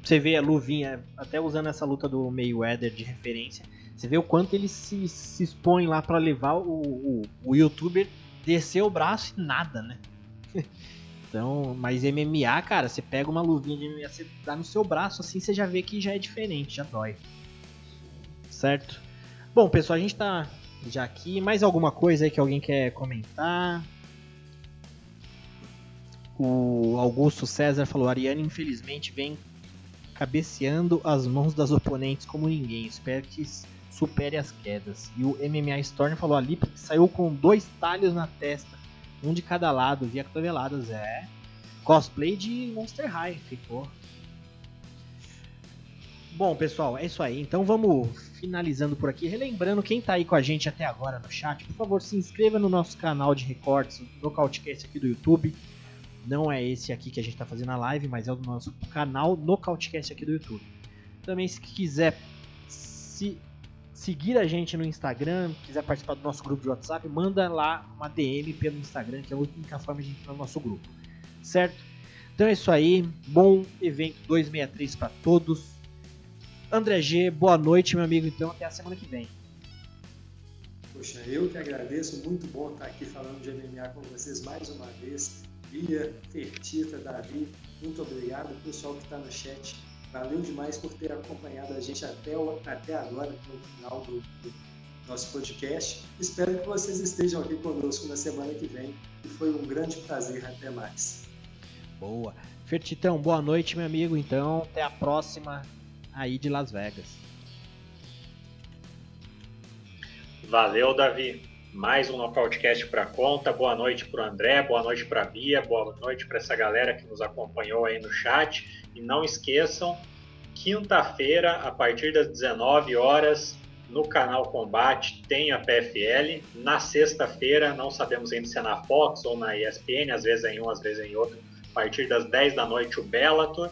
você vê a luvinha, até usando essa luta do Mayweather de referência, você vê o quanto ele se, se expõe lá para levar o, o, o, youtuber descer o braço e nada, né? então, mas MMA, cara, você pega uma luvinha de MMA, você dá no seu braço assim, você já vê que já é diferente, já dói. Certo? Bom, pessoal, a gente tá já aqui. Mais alguma coisa aí que alguém quer comentar? O Augusto César falou: Ariane, infelizmente, vem cabeceando as mãos das oponentes como ninguém. Espero que supere as quedas. E o MMA Storm falou ali que saiu com dois talhos na testa, um de cada lado, via cotoveladas. É cosplay de Monster High, ficou. Bom, pessoal, é isso aí. Então vamos finalizando por aqui. Relembrando, quem está aí com a gente até agora no chat, por favor, se inscreva no nosso canal de recortes, no Cautcast aqui do YouTube. Não é esse aqui que a gente está fazendo a live, mas é o nosso canal Nocautecast aqui do YouTube. Também se quiser se seguir a gente no Instagram, quiser participar do nosso grupo de WhatsApp, manda lá uma DM pelo Instagram, que é a única forma de entrar no nosso grupo. Certo? Então é isso aí. Bom evento 263 para todos. André G, boa noite, meu amigo. Então, até a semana que vem. Poxa, eu que agradeço. Muito bom estar aqui falando de MMA com vocês mais uma vez. Bia, Fertita, Davi, muito obrigado. Pessoal que está no chat, valeu demais por ter acompanhado a gente até, o, até agora, no final do, do nosso podcast. Espero que vocês estejam aqui conosco na semana que vem e foi um grande prazer. Até mais. Boa. Fertitão, boa noite, meu amigo. Então, até a próxima aí de Las Vegas. Valeu, Davi. Mais um Nocautecast para conta. Boa noite para o André, boa noite para a Bia, boa noite para essa galera que nos acompanhou aí no chat. E não esqueçam, quinta-feira, a partir das 19 horas, no canal Combate tem a PFL. Na sexta-feira, não sabemos ainda se é na Fox ou na ESPN, às vezes é em um, às vezes é em outro. A partir das 10 da noite, o Bellator.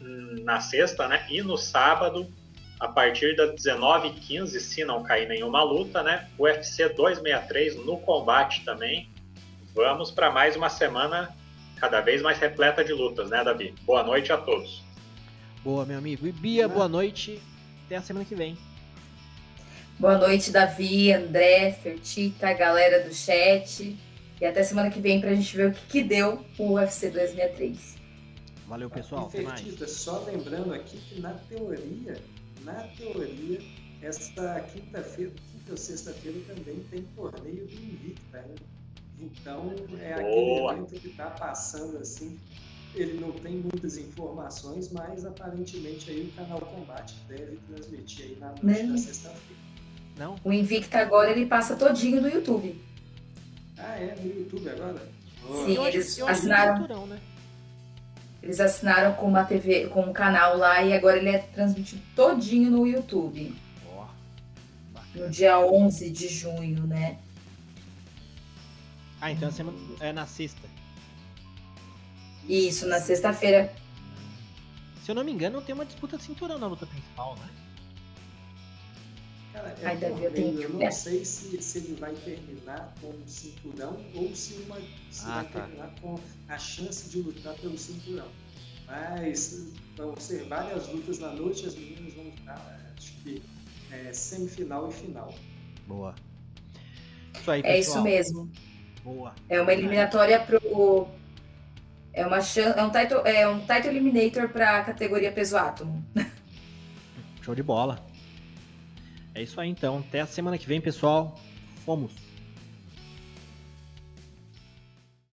Hum, na sexta, né? E no sábado, a partir das 19h15, se não cair nenhuma luta, né? UFC 263 no combate também. Vamos para mais uma semana cada vez mais repleta de lutas, né, Davi? Boa noite a todos. Boa, meu amigo. E Bia, boa noite. Até a semana que vem. Boa noite, Davi, André, Fertita, galera do chat. E até semana que vem pra gente ver o que, que deu o UFC 263. Valeu, pessoal. E Fertita, só lembrando aqui que na teoria na teoria, esta quinta-feira, quinta ou sexta-feira também tem torneio do Invicta, né? Então é Boa. aquele evento que está passando assim. Ele não tem muitas informações, mas aparentemente aí o canal Combate deve transmitir aí na noite né? da sexta-feira. Não? O Invicta agora ele passa todinho no YouTube. Ah, é? No YouTube agora? Sim, eles assinaram. Né? Eles assinaram com uma TV, com um canal lá e agora ele é transmitido todinho no YouTube. Oh, no dia 11 de junho, né? Ah, então é na sexta. Isso, na sexta-feira. Se eu não me engano, tem uma disputa de cinturão na luta principal, né? Cara, é Ai, Davi, eu, tenho eu não sei se, se ele vai terminar com o cinturão ou se, uma, se ah, vai tá. terminar com a chance de lutar pelo cinturão. Mas vão ser várias lutas na noite, as meninas vão estar, acho que, é, semifinal e final. Boa. Isso aí, pessoal. É isso mesmo. Boa. É uma eliminatória pro. É, uma é um title, é um title eliminator para a categoria peso átomo. Show de bola. É isso aí então. Até a semana que vem, pessoal. Fomos.